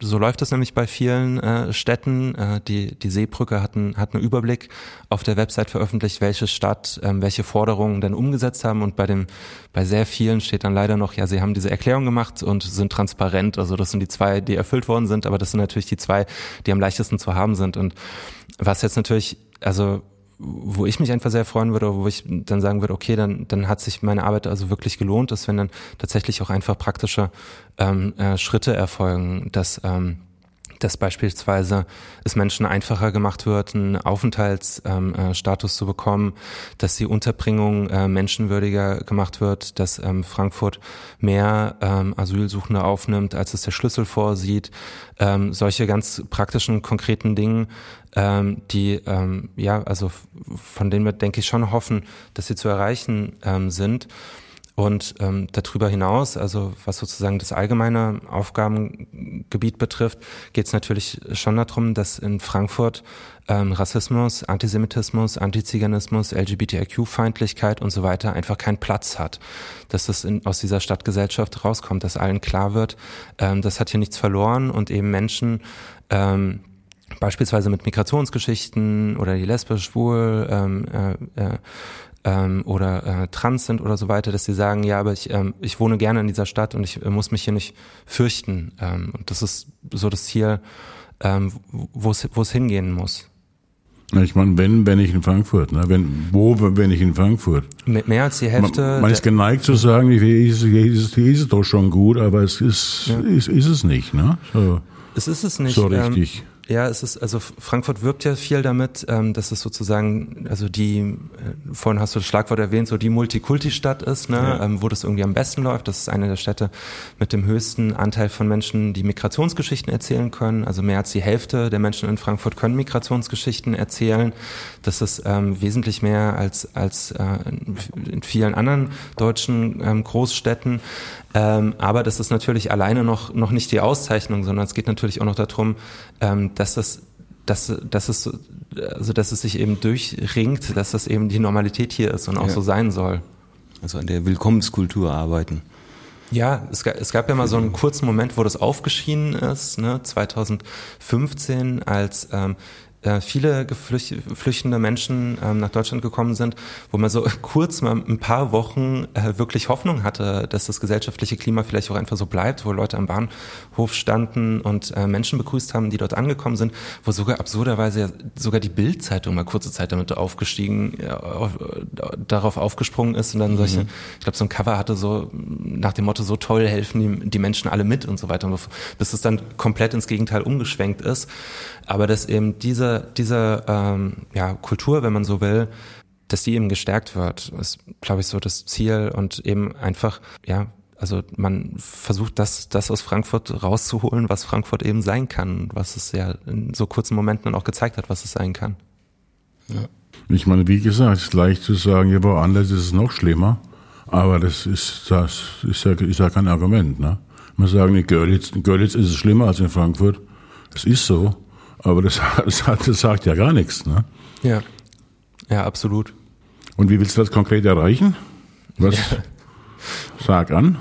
So läuft es nämlich bei vielen äh, Städten. Äh, die, die Seebrücke hat, ein, hat einen Überblick auf der Website veröffentlicht, welche Stadt ähm, welche Forderungen denn umgesetzt haben. Und bei dem, bei sehr vielen steht dann leider noch, ja, sie haben diese Erklärung gemacht und sind transparent. Also das sind die zwei, die erfüllt worden sind, aber das sind natürlich die zwei, die am leichtesten zu haben sind. Und was jetzt natürlich also wo ich mich einfach sehr freuen würde, wo ich dann sagen würde, okay, dann, dann hat sich meine Arbeit also wirklich gelohnt, ist, wenn dann tatsächlich auch einfach praktische ähm, äh, Schritte erfolgen, dass ähm, dass beispielsweise es Menschen einfacher gemacht wird, einen Aufenthaltsstatus ähm, äh, zu bekommen, dass die Unterbringung äh, menschenwürdiger gemacht wird, dass ähm, Frankfurt mehr ähm, Asylsuchende aufnimmt, als es der Schlüssel vorsieht. Solche ganz praktischen, konkreten Dinge, ähm, die ja, also von denen wir denke ich schon hoffen, dass sie zu erreichen sind. Und ähm, darüber hinaus, also was sozusagen das allgemeine Aufgabengebiet betrifft, geht es natürlich schon darum, dass in Frankfurt ähm, Rassismus, Antisemitismus, Antiziganismus, LGBTIQ-Feindlichkeit und so weiter einfach keinen Platz hat. Dass das in, aus dieser Stadtgesellschaft rauskommt, dass allen klar wird, ähm, das hat hier nichts verloren und eben Menschen, ähm, beispielsweise mit Migrationsgeschichten oder die lesbisch, schwul, ähm, äh, äh, ähm, oder äh, trans sind oder so weiter, dass sie sagen, ja, aber ich, ähm, ich wohne gerne in dieser Stadt und ich äh, muss mich hier nicht fürchten. Ähm, und das ist so das Ziel, ähm, wo es hingehen muss. Ich meine, wenn, wenn ich in Frankfurt, ne? wenn, wo, wenn ich in Frankfurt. Mit mehr als die Hälfte. Man, man ist geneigt zu sagen, hier ist, hier ist, hier ist es doch schon gut, aber es ist, ja. ist, ist es nicht, ne? So, es ist es nicht. So richtig. Ähm, ja, es ist, also Frankfurt wirbt ja viel damit, ähm, dass es sozusagen, also die, äh, vorhin hast du das Schlagwort erwähnt, so die Multikulti-Stadt ist, ne, ja. ähm, wo das irgendwie am besten läuft. Das ist eine der Städte mit dem höchsten Anteil von Menschen, die Migrationsgeschichten erzählen können. Also mehr als die Hälfte der Menschen in Frankfurt können Migrationsgeschichten erzählen. Das ist ähm, wesentlich mehr als, als äh, in vielen anderen deutschen ähm, Großstädten. Ähm, aber das ist natürlich alleine noch, noch nicht die Auszeichnung, sondern es geht natürlich auch noch darum, ähm, dass das dass, dass es also dass es sich eben durchringt, dass das eben die Normalität hier ist und auch ja. so sein soll. Also an der Willkommenskultur arbeiten. Ja, es, es gab ja mal so einen kurzen Moment, wo das aufgeschieden ist, ne, 2015, als ähm, äh, viele geflüchtende Menschen ähm, nach Deutschland gekommen sind, wo man so [laughs] kurz mal ein paar Wochen äh, wirklich Hoffnung hatte, dass das gesellschaftliche Klima vielleicht auch einfach so bleibt, wo Leute am Bahnhof standen und äh, Menschen begrüßt haben, die dort angekommen sind, wo sogar absurderweise sogar die Bildzeitung mal kurze Zeit damit aufgestiegen, äh, auf, darauf aufgesprungen ist und dann mhm. solche, ich glaube, so ein Cover hatte so nach dem Motto, so toll helfen die, die Menschen alle mit und so weiter, bis es dann komplett ins Gegenteil umgeschwenkt ist. Aber dass eben diese, diese ähm, ja, Kultur, wenn man so will, dass die eben gestärkt wird, ist, glaube ich, so das Ziel und eben einfach, ja, also man versucht das, das aus Frankfurt rauszuholen, was Frankfurt eben sein kann, was es ja in so kurzen Momenten dann auch gezeigt hat, was es sein kann. Ja. Ich meine, wie gesagt, es ist leicht zu sagen, ja, woanders ist es noch schlimmer, aber das ist, das ist ja, ist ja kein Argument, ne? Man sagen, in Görlitz, in Görlitz ist es schlimmer als in Frankfurt. Das ist so, aber das, [laughs] das, das sagt ja gar nichts, ne? Ja. Ja, absolut. Und wie willst du das konkret erreichen? Was? Ja. Sag an.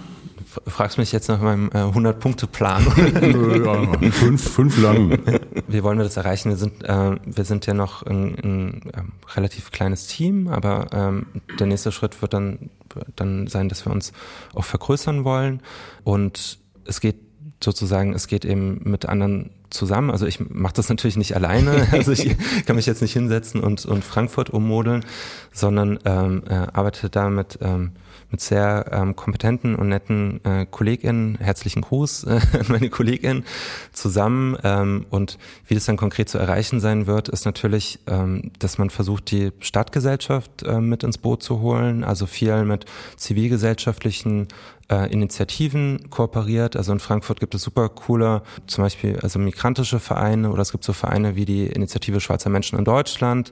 Fragst mich jetzt nach meinem äh, 100-Punkte-Plan. [laughs] ja, fünf, fünf lang. Wie wollen wir das erreichen? Wir sind, äh, wir sind ja noch ein, ein ähm, relativ kleines Team, aber ähm, der nächste Schritt wird dann, dann sein, dass wir uns auch vergrößern wollen. Und es geht sozusagen, es geht eben mit anderen zusammen. Also ich mache das natürlich nicht alleine. [laughs] Also ich kann mich jetzt nicht hinsetzen und, und Frankfurt ummodeln, sondern ähm, äh, arbeite da mit ähm, mit sehr ähm, kompetenten und netten äh, KollegInnen, herzlichen Gruß [laughs] äh, meine KollegInnen zusammen. Ähm, und wie das dann konkret zu erreichen sein wird, ist natürlich, ähm, dass man versucht, die Stadtgesellschaft äh, mit ins Boot zu holen, also viel mit zivilgesellschaftlichen äh, Initiativen kooperiert. Also in Frankfurt gibt es super coole, zum Beispiel also migrantische Vereine oder es gibt so Vereine wie die Initiative Schweizer Menschen in Deutschland.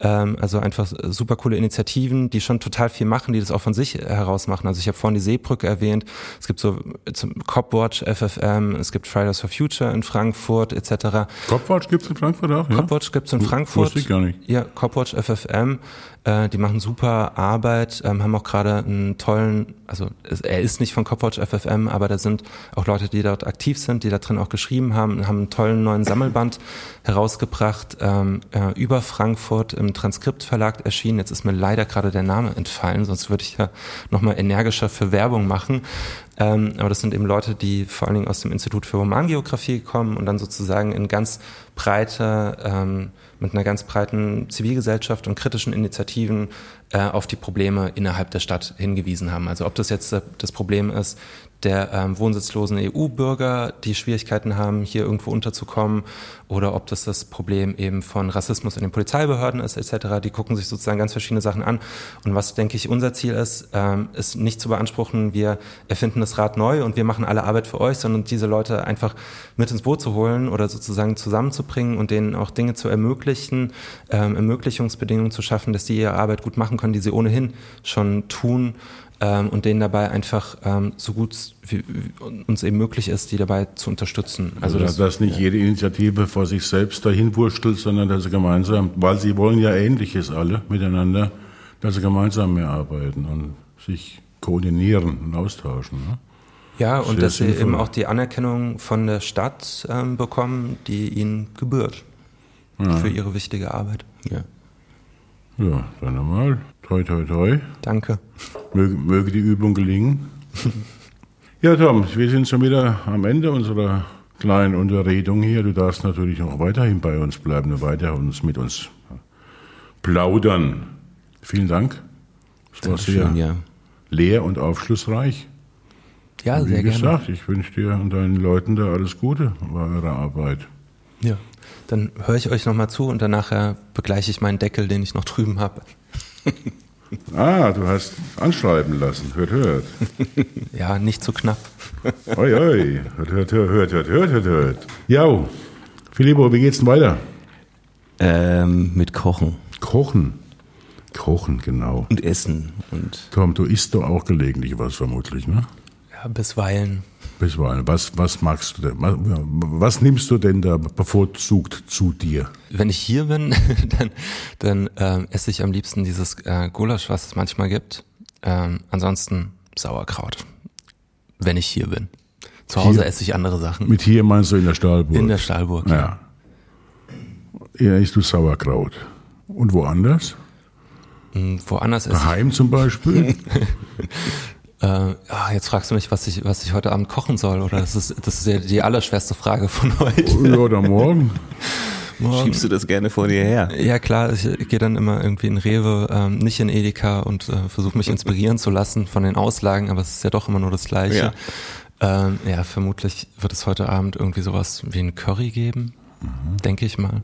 Ähm, also einfach super coole Initiativen, die schon total viel machen, die das auch von sich heraus machen. Also ich habe vorhin die Seebrücke erwähnt. Es gibt so Copwatch FFM, es gibt Fridays for Future in Frankfurt etc. Copwatch gibt es in Frankfurt auch? Ja? Copwatch gibt es in Frankfurt. Wusste ich gar nicht. Ja, Copwatch FFM. Äh, die machen super Arbeit, ähm, haben auch gerade einen tollen, also er ist nicht von Copwatch FFM, aber da sind auch Leute, die dort aktiv sind, die da drin auch geschrieben haben, haben einen tollen neuen Sammelband [laughs] herausgebracht ähm, äh, über Frankfurt im Transkriptverlag erschienen. Jetzt ist mir leider gerade der Name entfallen, sonst würde ich ja nochmal energischer für Werbung machen. Ähm, aber das sind eben Leute, die vor allen Dingen aus dem Institut für Humangeografie kommen und dann sozusagen in ganz breite ähm, mit einer ganz breiten Zivilgesellschaft und kritischen Initiativen äh, auf die Probleme innerhalb der Stadt hingewiesen haben. Also ob das jetzt das Problem ist, der ähm, wohnsitzlosen EU-Bürger, die Schwierigkeiten haben, hier irgendwo unterzukommen, oder ob das das Problem eben von Rassismus in den Polizeibehörden ist, etc. Die gucken sich sozusagen ganz verschiedene Sachen an. Und was, denke ich, unser Ziel ist, ähm, ist nicht zu beanspruchen, wir erfinden das Rad neu und wir machen alle Arbeit für euch, sondern diese Leute einfach mit ins Boot zu holen oder sozusagen zusammenzubringen und denen auch Dinge zu ermöglichen, ähm, Ermöglichungsbedingungen zu schaffen, dass die ihre Arbeit gut machen können, die sie ohnehin schon tun ähm, und denen dabei einfach ähm, so gut wie, wie uns eben möglich ist, die dabei zu unterstützen. Also, also dass, dass nicht ja. jede Initiative vor sich selbst dahin wurstelt, sondern dass sie gemeinsam, weil sie wollen ja Ähnliches alle miteinander, dass sie gemeinsam mehr arbeiten und sich koordinieren und austauschen. Ne? Ja, und Sehr dass sinnvoll. sie eben auch die Anerkennung von der Stadt ähm, bekommen, die ihnen gebührt ja. für ihre wichtige Arbeit. Ja. Ja, dann einmal. Toi, toi, toi. Danke. Möge, möge die Übung gelingen. [laughs] ja, Tom, wir sind schon wieder am Ende unserer kleinen Unterredung hier. Du darfst natürlich noch weiterhin bei uns bleiben und weiter uns mit uns plaudern. Vielen Dank. Es war sehr ja. leer und aufschlussreich. Ja, und wie sehr gesagt, gerne. ich wünsche dir und deinen Leuten da alles Gute bei eurer Arbeit. Ja, dann höre ich euch nochmal zu und danach äh, begleiche ich meinen Deckel, den ich noch drüben habe. Ah, du hast anschreiben lassen. Hört, hört. ja, nicht zu knapp. oi, oi. Hört, hört, hört, hört, hört, hört, hört. Ja, Filippo, wie geht's denn weiter? Ähm, mit Kochen. Kochen. Kochen, genau. Und Essen. Und Tom, du isst doch auch gelegentlich was vermutlich, ne? Ja, bisweilen. Bisweilen. Was, was magst du denn? Was, was nimmst du denn da bevorzugt zu dir? Wenn ich hier bin, [laughs] dann, dann ähm, esse ich am liebsten dieses äh, Gulasch, was es manchmal gibt. Ähm, ansonsten Sauerkraut. Wenn ich hier bin. Zu Hause hier, esse ich andere Sachen. Mit hier meinst du in der Stahlburg? In der Stahlburg, ja. ja. Eher isst du Sauerkraut. Und woanders? Hm, woanders esse Daheim zum Beispiel? [laughs] Äh, ja, jetzt fragst du mich, was ich, was ich heute Abend kochen soll, oder? Das ist, das ist ja die allerschwerste Frage von heute. [laughs] Ja, oder morgen. [laughs] morgen. Schiebst du das gerne vor dir her? Ja, klar. Ich, ich gehe dann immer irgendwie in Rewe, ähm, nicht in Edeka und äh, versuche mich inspirieren zu lassen von den Auslagen, aber es ist ja doch immer nur das Gleiche. Ja, ähm, ja vermutlich wird es heute Abend irgendwie sowas wie ein Curry geben, mhm. denke ich mal.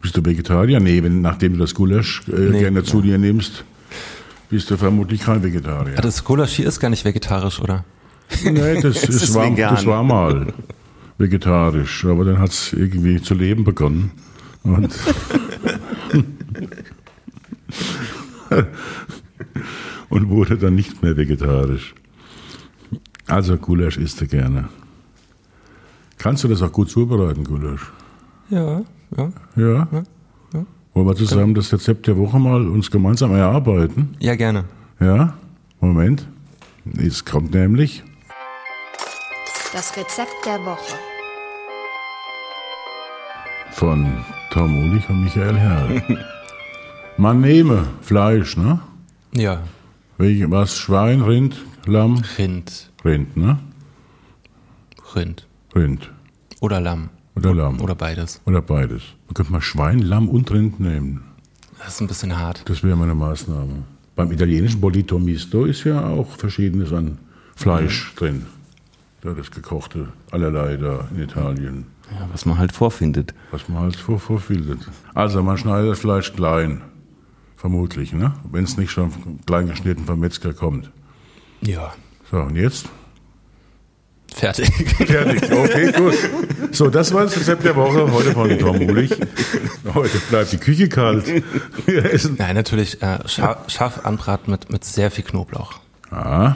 Bist du Vegetarier? Nee, wenn, nachdem du das Gulasch äh, nee, gerne zu dir nimmst. Bist du vermutlich kein Vegetarier. Ah, das Gulasch hier ist gar nicht vegetarisch, oder? Nee, das, [laughs] ist ist war, das war mal vegetarisch, aber dann hat es irgendwie zu leben begonnen. Und, [laughs] und wurde dann nicht mehr vegetarisch. Also Gulasch isst du gerne. Kannst du das auch gut zubereiten, Gulasch? Ja, ja. Ja? Wollen wir zusammen das Rezept der Woche mal uns gemeinsam erarbeiten? Ja, gerne. Ja? Moment. Es kommt nämlich. Das Rezept der Woche. von Tom Ulich und Michael Herr. [laughs] Man nehme Fleisch, ne? Ja. Welche, was? Schwein, Rind, Lamm? Rind. Rind, ne? Rind. Rind. Oder Lamm. Oder Lamm. Oder beides. Oder beides. Man könnte mal Schwein, Lamm und Rind nehmen. Das ist ein bisschen hart. Das wäre meine Maßnahme. Beim italienischen Bolito Misto ist ja auch Verschiedenes an Fleisch drin. Da das gekochte allerlei da in Italien. Ja, was man halt vorfindet. Was man halt vor, vorfindet. Also man schneidet das Fleisch klein. Vermutlich, ne? Wenn es nicht schon klein geschnitten vom Metzger kommt. Ja. So, und jetzt? Fertig. Fertig. Okay, gut. So, das war das Rezept der Woche heute von Tom Ulich. Heute bleibt die Küche kalt. Wir essen. Nein, natürlich äh, scharf, scharf anbraten mit, mit sehr viel Knoblauch. Ah.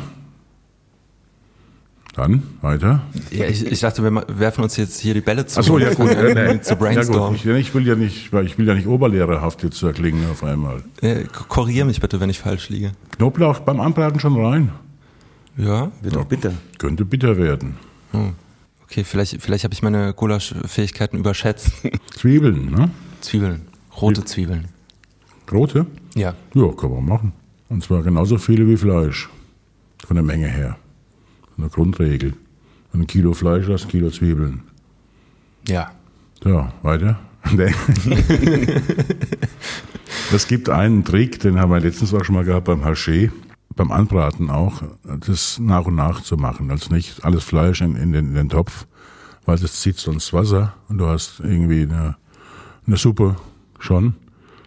Dann weiter. Ja, ich, ich dachte, wir werfen uns jetzt hier die Bälle zu. Ach so, ja gut. [laughs] Äh, nee. zu Ja, brainstormen. gut. Ich, ich will ja nicht, ich will ja nicht oberlehrerhaft jetzt erklingen auf einmal. Äh, korrigier mich bitte, wenn ich falsch liege. Knoblauch beim Anbraten schon rein. Ja. Wird auch bitter. Könnte bitter werden. Okay, vielleicht, vielleicht habe ich meine Gulasch-Fähigkeiten überschätzt. [laughs] Zwiebeln, ne? Zwiebeln. Rote Zwiebeln. Rote? Ja. Ja, kann man machen. Und zwar genauso viele wie Fleisch. Von der Menge her. Eine Grundregel. Ein Kilo Fleisch, das Kilo Zwiebeln. Ja. So, weiter. [laughs] [laughs] Es gibt einen Trick, den haben wir letztens auch schon mal gehabt beim Haché, beim Anbraten auch, das nach und nach zu machen. Also nicht alles Fleisch in, in, den, in den Topf, weil das zieht sonst Wasser und du hast irgendwie eine, eine Suppe schon,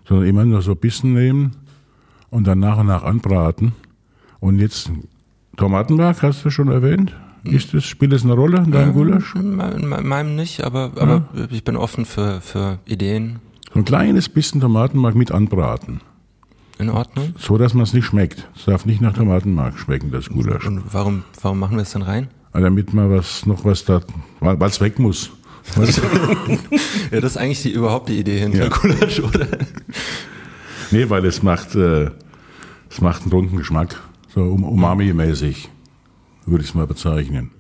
sondern immer nur so ein bisschen nehmen und dann nach und nach anbraten. Und jetzt Tomatenmark, hast du schon erwähnt? Ist das, spielt das eine Rolle in deinem Gulasch? In me- in me- meinem nicht, aber, aber ich bin offen für, für Ideen. So ein kleines bisschen Tomatenmark mit anbraten. In Ordnung. So, dass man es nicht schmeckt. Es darf nicht nach Tomatenmark schmecken, das Gulasch. Und warum, warum machen wir es denn rein? Damit man was, noch was da, weil es weg muss. [laughs] Ja, das ist eigentlich die, überhaupt die Idee hinter Ja. Gulasch, oder? nee, weil es macht, äh, es macht einen runden Geschmack. So um, Umami-mäßig, würde ich es mal bezeichnen.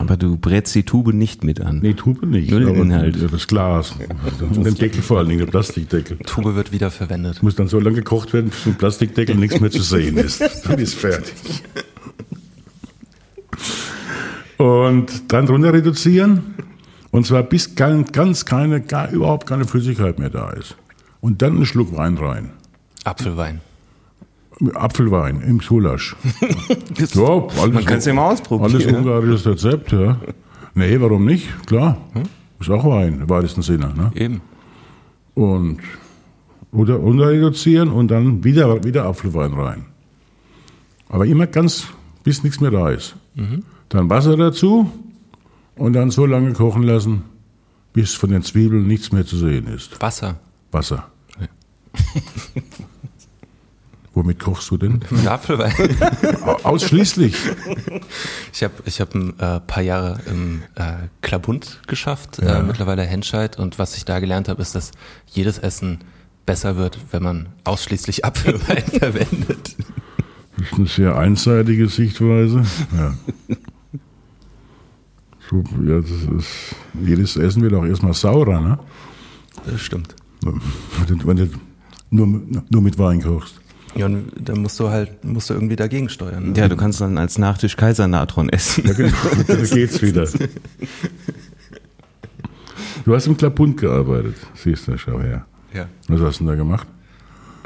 Aber du brätst die Tube nicht mit an. Nee, Tube nicht. Nur den Inhalt. Das Glas. [laughs] Und den Deckel vor allen Dingen, der Plastikdeckel. Tube wird wieder verwendet. Muss dann so lange gekocht werden, bis vom Plastikdeckel nichts mehr zu sehen ist. Dann ist fertig. Und dann runter reduzieren. Und zwar bis ganz, ganz keine, gar überhaupt keine Flüssigkeit mehr da ist. Und dann einen Schluck Wein rein. Apfelwein. Apfelwein im Gulasch. [laughs] ja, alles, Man kann es ja mal ausprobieren. Alles ungarisches Rezept, ja. Nee, warum nicht? Klar. Ist auch Wein, im weitesten Sinne. Ne? Eben. und runter, runter reduzieren und dann wieder, wieder Apfelwein rein. Aber immer ganz, bis nichts mehr da ist. Dann Wasser dazu und dann so lange kochen lassen, bis von den Zwiebeln nichts mehr zu sehen ist. Wasser. Wasser. [laughs] Womit kochst du denn? Mit [laughs] Apfelwein. Au- Ausschließlich. Ich [laughs] habe ich hab ein äh, paar Jahre im äh, Klabund geschafft, Ja. äh, mittlerweile Henscheid. Und was ich da gelernt habe, ist, dass jedes Essen besser wird, wenn man ausschließlich [laughs] Apfelwein verwendet. Das ist eine sehr einseitige Sichtweise. Ja. So, ja, das ist, jedes Essen wird auch erstmal saurer, ne? Das stimmt. Wenn du, wenn du nur, nur mit Wein kochst. Ja, und dann musst du halt, musst du irgendwie dagegen steuern. Ne? Ja, du kannst dann als Nachtisch Kaisernatron essen. Ja, genau, [laughs] da geht's wieder. Du hast im Klabund gearbeitet, siehst du, schau her. Ja. Was hast du denn da gemacht?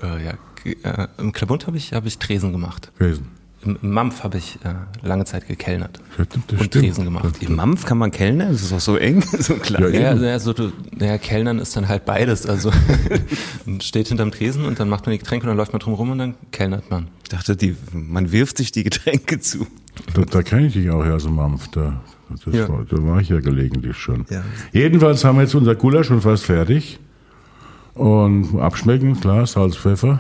Äh, ja. Äh, Im Klabund habe ich, hab ich Tresen gemacht. Gewesen. Im, im Mampf habe ich äh, lange Zeit gekellnert Ja, das und. Tresen gemacht. Im Mampf kann man kellnern, das ist doch so eng, [laughs] so klein. Ja, Ja, ja, so, du, ja, Kellnern ist dann halt beides. Also [laughs] man steht hinterm Tresen und dann macht man die Getränke und dann läuft man drum rum und dann kellnert man. Ich dachte, die, man wirft sich die Getränke zu. Da, da kenne ich dich auch her, so Mampf. Da, das Ja. war, da war ich ja gelegentlich schon. Ja. Jedenfalls haben wir jetzt unser Gulasch schon fast fertig. Und abschmecken, klar, Salz, Pfeffer.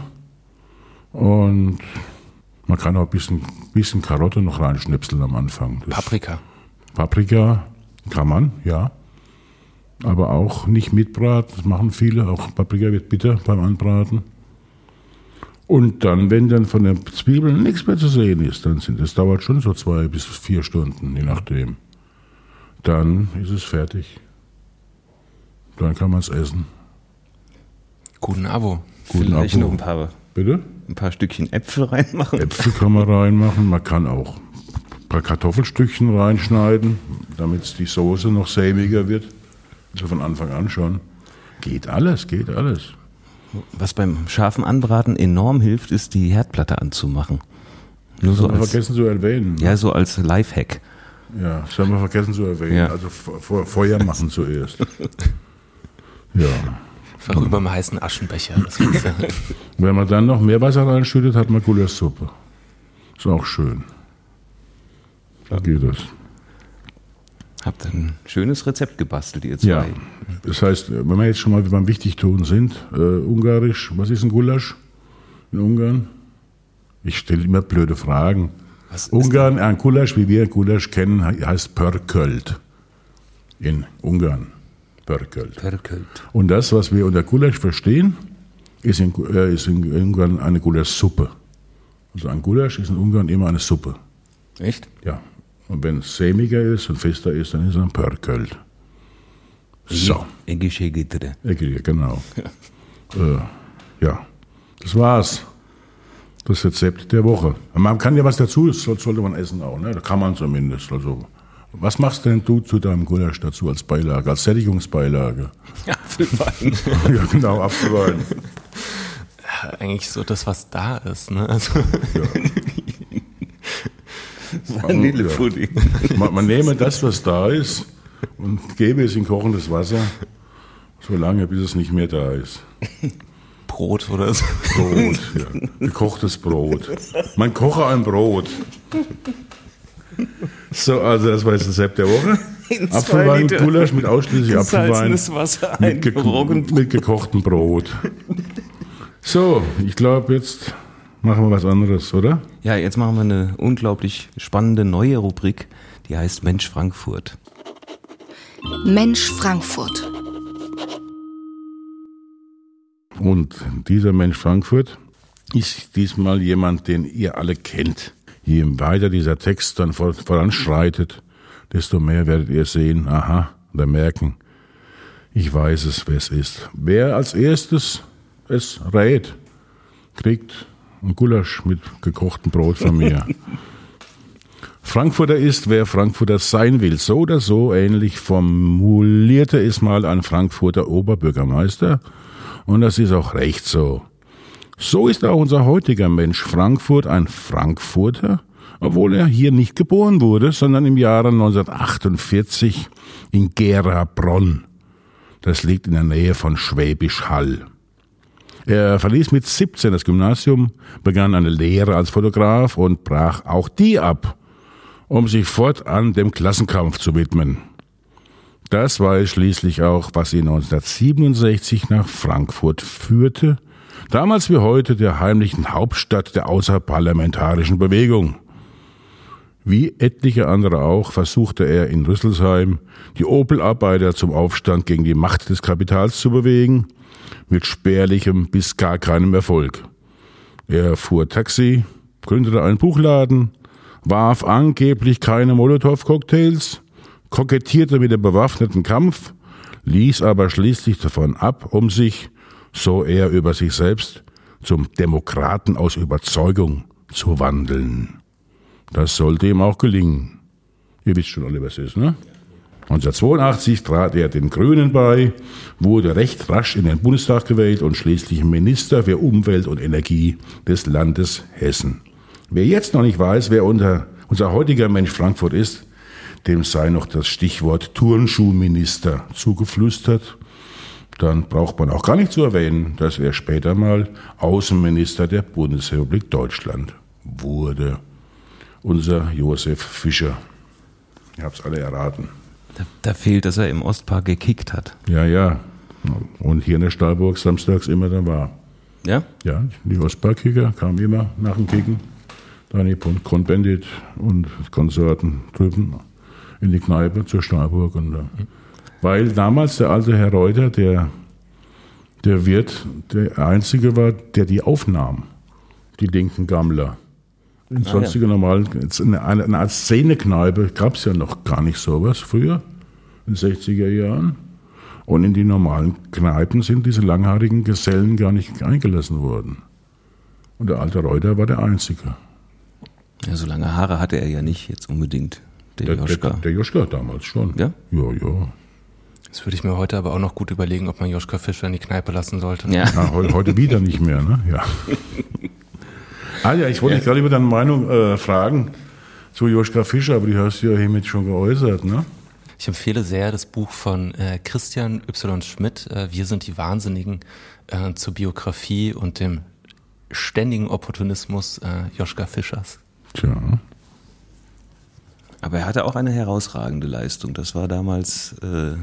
Und man kann auch ein bisschen, bisschen Karotte noch reinschnipseln am Anfang. Das Paprika. Paprika kann man, ja. Aber auch nicht mitbraten, das machen viele. Auch Paprika wird bitter beim Anbraten. Und dann, wenn dann von den Zwiebeln nichts mehr zu sehen ist, dann sind das dauert schon so zwei bis vier Stunden, je nachdem. Dann ist es fertig. Dann kann man es essen. Guten Abo. Guten Vielleicht Abo. noch ein paar, Bitte? ein paar Stückchen Äpfel [laughs] reinmachen. Äpfel kann man reinmachen. Man kann auch ein paar Kartoffelstückchen reinschneiden, damit die Soße noch sämiger wird. Also von Anfang an schon. Geht alles, geht alles. Was beim scharfen Anbraten enorm hilft, ist die Herdplatte anzumachen. Nur so Das haben wir als, vergessen zu erwähnen. ja, so als Lifehack. Ja, das haben wir vergessen zu erwähnen. Ja. Also Fe- Fe- Feuer machen zuerst. [laughs] Ja. Einfach über dem heißen Aschenbecher. [laughs] Wenn man dann noch mehr Wasser reinschüttet, hat man Gulaschsuppe. Ist auch schön. So geht das. Habt ein schönes Rezept gebastelt, ihr zwei. Ja. Das heißt, wenn wir jetzt schon mal beim Wichtigtun sind, äh, Ungarisch, was ist ein Gulasch in Ungarn? Ich stelle immer blöde Fragen. Was ist Ungarn, ein Gulasch, wie wir Gulasch kennen, he- heißt Pörkölt. In Ungarn. Pörkölt. Perkelt. Und das, was wir unter Gulasch verstehen, ist in, äh, ist in Ungarn eine Gulaschsuppe. Also ein Gulasch ist in Ungarn immer eine Suppe. Echt? Ja. Und wenn es sämiger ist und fester ist, dann ist es ein Pörkölt. So. Englische Gitter. Eckige, genau. [laughs] Äh, ja, das war's. Das Rezept der Woche. Man kann ja was dazu, das soll- sollte man essen auch, ne? Da kann man zumindest. Also, was machst denn du zu deinem Gulasch dazu als Beilage, als Sättigungsbeilage? [laughs] Apfelwein. [laughs] ja, genau, Apfelwein. eigentlich so das, was da ist. Ne? Also, [laughs] Vanillepudding. Man, man nehme das, was da ist, und gebe es in kochendes Wasser, solange bis es nicht mehr da ist. Brot oder so. Brot, ja. gekochtes Brot. Man koche ein Brot. So, also das war das Rezept der Woche. [laughs] Apfelwein, Gulasch mit ausschließlich Apfelwein Wasser mit, geko mit gekochtem Brot. So, ich glaube, jetzt machen wir was anderes, oder? Ja, jetzt machen wir eine unglaublich spannende neue Rubrik, die heißt Mensch Frankfurt. Mensch Frankfurt. Und dieser Mensch Frankfurt ist diesmal jemand, den ihr alle kennt. Je weiter dieser Text dann vor- voranschreitet, desto mehr werdet ihr sehen, aha, oder merken, ich weiß es, wer es ist. Wer als erstes es rät, kriegt ein Gulasch mit gekochtem Brot von mir. [laughs] Frankfurter ist, wer Frankfurter sein will. So oder so ähnlich formulierte es mal ein Frankfurter Oberbürgermeister. Und das ist auch recht so. So ist auch unser heutiger Mensch Frankfurt ein Frankfurter, obwohl er hier nicht geboren wurde, sondern im Jahre 1948 in Gera-Bronn. Das liegt in der Nähe von Schwäbisch Hall. Er verließ mit 17 das Gymnasium, begann eine Lehre als Fotograf und brach auch die ab, um sich fortan dem Klassenkampf zu widmen. Das war es schließlich auch, was ihn 1967 nach Frankfurt führte, damals wie heute der heimlichen Hauptstadt der außerparlamentarischen Bewegung. Wie etliche andere auch versuchte er in Rüsselsheim die Opel-Arbeiter zum Aufstand gegen die Macht des Kapitals zu bewegen, mit spärlichem bis gar keinem Erfolg. Er fuhr Taxi, gründete einen Buchladen, warf angeblich keine Molotow-Cocktails, kokettierte mit dem bewaffneten Kampf, ließ aber schließlich davon ab, um sich, so er über sich selbst, zum Demokraten aus Überzeugung zu wandeln. Das sollte ihm auch gelingen. Ihr wisst schon alle, was es ist, ne? 1982 trat er den Grünen bei, wurde recht rasch in den Bundestag gewählt und schließlich Minister für Umwelt und Energie des Landes Hessen. Wer jetzt noch nicht weiß, wer unser, unser heutiger Mensch Frankfurt ist, dem sei noch das Stichwort Turnschuhminister zugeflüstert. Dann braucht man auch gar nicht zu erwähnen, dass er später mal Außenminister der Bundesrepublik Deutschland wurde. Unser Josef Fischer. Ihr habt es alle erraten. Da, da, fehlt, dass er im Ostpark gekickt hat. Ja, ja. Und hier in der Stahlburg samstags immer da war. Ja? Ja, die Ostparkkicker kamen immer nach dem Kicken. Dani Kohn-Bendit und Konsorten drüben in die Kneipe zur Stahlburg. Und, äh, weil damals der alte Herr Reuter, der, der Wirt, der Einzige war, der die aufnahm, die linken Gammler. In ah, sonstigen ja. normalen, eine, eine Art Szenekneipe gab es ja noch gar nicht sowas früher, in den 60er Jahren. Und in die normalen Kneipen sind diese langhaarigen Gesellen gar nicht eingelassen worden. Und der alte Reuter war der Einzige. Ja, so lange Haare hatte er ja nicht jetzt unbedingt, der, der Joschka. Der, der Joschka damals schon. Ja? Ja, ja. Das würde ich mir heute aber auch noch gut überlegen, ob man Joschka Fischer in die Kneipe lassen sollte. Ja. ja heute wieder nicht mehr, ne? Ja. [laughs] Ah ja, ich wollte ja. dich gerade über deine Meinung äh, fragen zu Joschka Fischer, aber die hast du ja hiermit schon geäußert, ne? Ich empfehle sehr das Buch von äh, Christian Y. Schmidt, äh, Wir sind die Wahnsinnigen, äh, zur Biografie und dem ständigen Opportunismus äh, Joschka Fischers. Tja. Aber er hatte auch eine herausragende Leistung. Das war damals äh,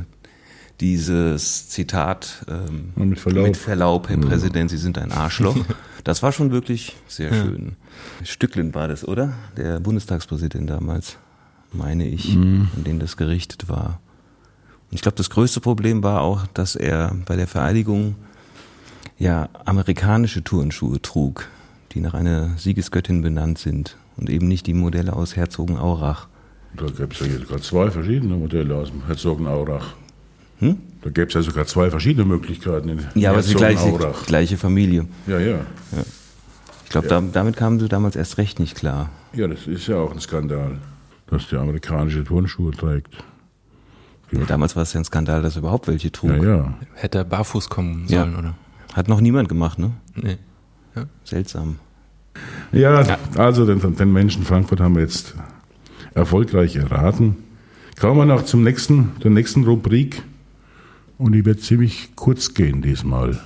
dieses Zitat ähm, mit, Verlaub. mit Verlaub, Herr ja. Präsident, Sie sind ein Arschloch. [laughs] Das war schon wirklich sehr ja. schön. Stücklen war das, oder? Der Bundestagspräsident damals, meine ich, mhm. an den das gerichtet war. Und ich glaube, das größte Problem war auch, dass er bei der Vereidigung ja amerikanische Turnschuhe trug, die nach einer Siegesgöttin benannt sind und eben nicht die Modelle aus Herzogenaurach. Da gibt es ja gerade zwei verschiedene Modelle aus dem Herzogenaurach. Hm? Da gäbe es ja sogar zwei verschiedene Möglichkeiten. In ja, aber es ist die gleiche, gleiche Familie. Ja, ja. ja. Ich glaube, ja. da, damit kamen sie damals erst recht nicht klar. Ja, das ist ja auch ein Skandal, dass der amerikanische Turnschuhe trägt. Ja, damals war es ja ein Skandal, dass er überhaupt welche trug. Ja, ja. Hätte er barfuß kommen sollen, oder? Hat noch niemand gemacht, ne? Nee. Ja. Seltsam. Ja, also den, den Menschen Frankfurt haben wir jetzt erfolgreich erraten. Kommen wir noch zum nächsten, der nächsten Rubrik. Und die wird ziemlich kurz gehen diesmal.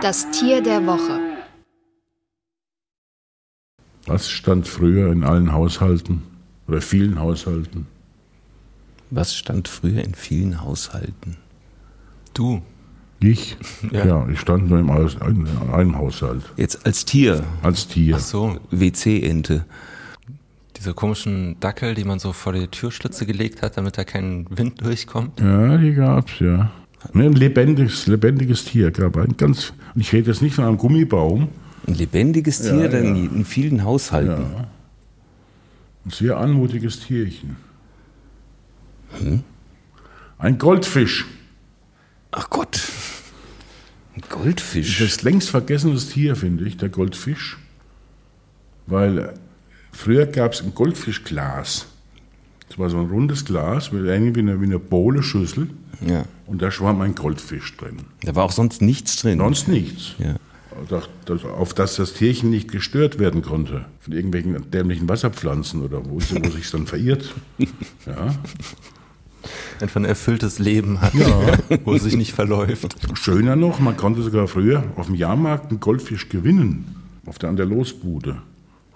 Das Tier der Woche. Was stand früher in allen Haushalten oder vielen Haushalten? Was stand früher in vielen Haushalten? Du. Ich? Ja, ja ich stand nur im Haus, in einem Haushalt. Jetzt als Tier? Als Tier. Ach so. WC-Ente diese komischen Dackel, die man so vor die Türschlitze gelegt hat, damit da kein Wind durchkommt? Ja, die gab's, ja. Ein lebendiges, lebendiges Tier gab ein ganz, und ich rede jetzt nicht von einem Gummibaum. Ein lebendiges Tier, ja, denn ja. in vielen Haushalten. Ja. Ein sehr anmutiges Tierchen. Hm? Ein Goldfisch. Ach Gott. Ein Goldfisch. Das ist längst vergessenes Tier, finde ich, der Goldfisch. Weil Früher gab es ein Goldfischglas. Das war so ein rundes Glas mit irgendwie wie eine, wie eine Bohle-Schüssel. Ja. Und da schwamm ein Goldfisch drin. Da war auch sonst nichts drin. Sonst nichts. Ja. Auf dass das Tierchen nicht gestört werden konnte von irgendwelchen dämlichen Wasserpflanzen oder wo, wo sich dann verirrt. [laughs] Ja. Einfach ein erfülltes Leben hat, ja. [laughs] wo es sich nicht verläuft. Schöner noch, man konnte sogar früher auf dem Jahrmarkt einen Goldfisch gewinnen, auf der an der Losbude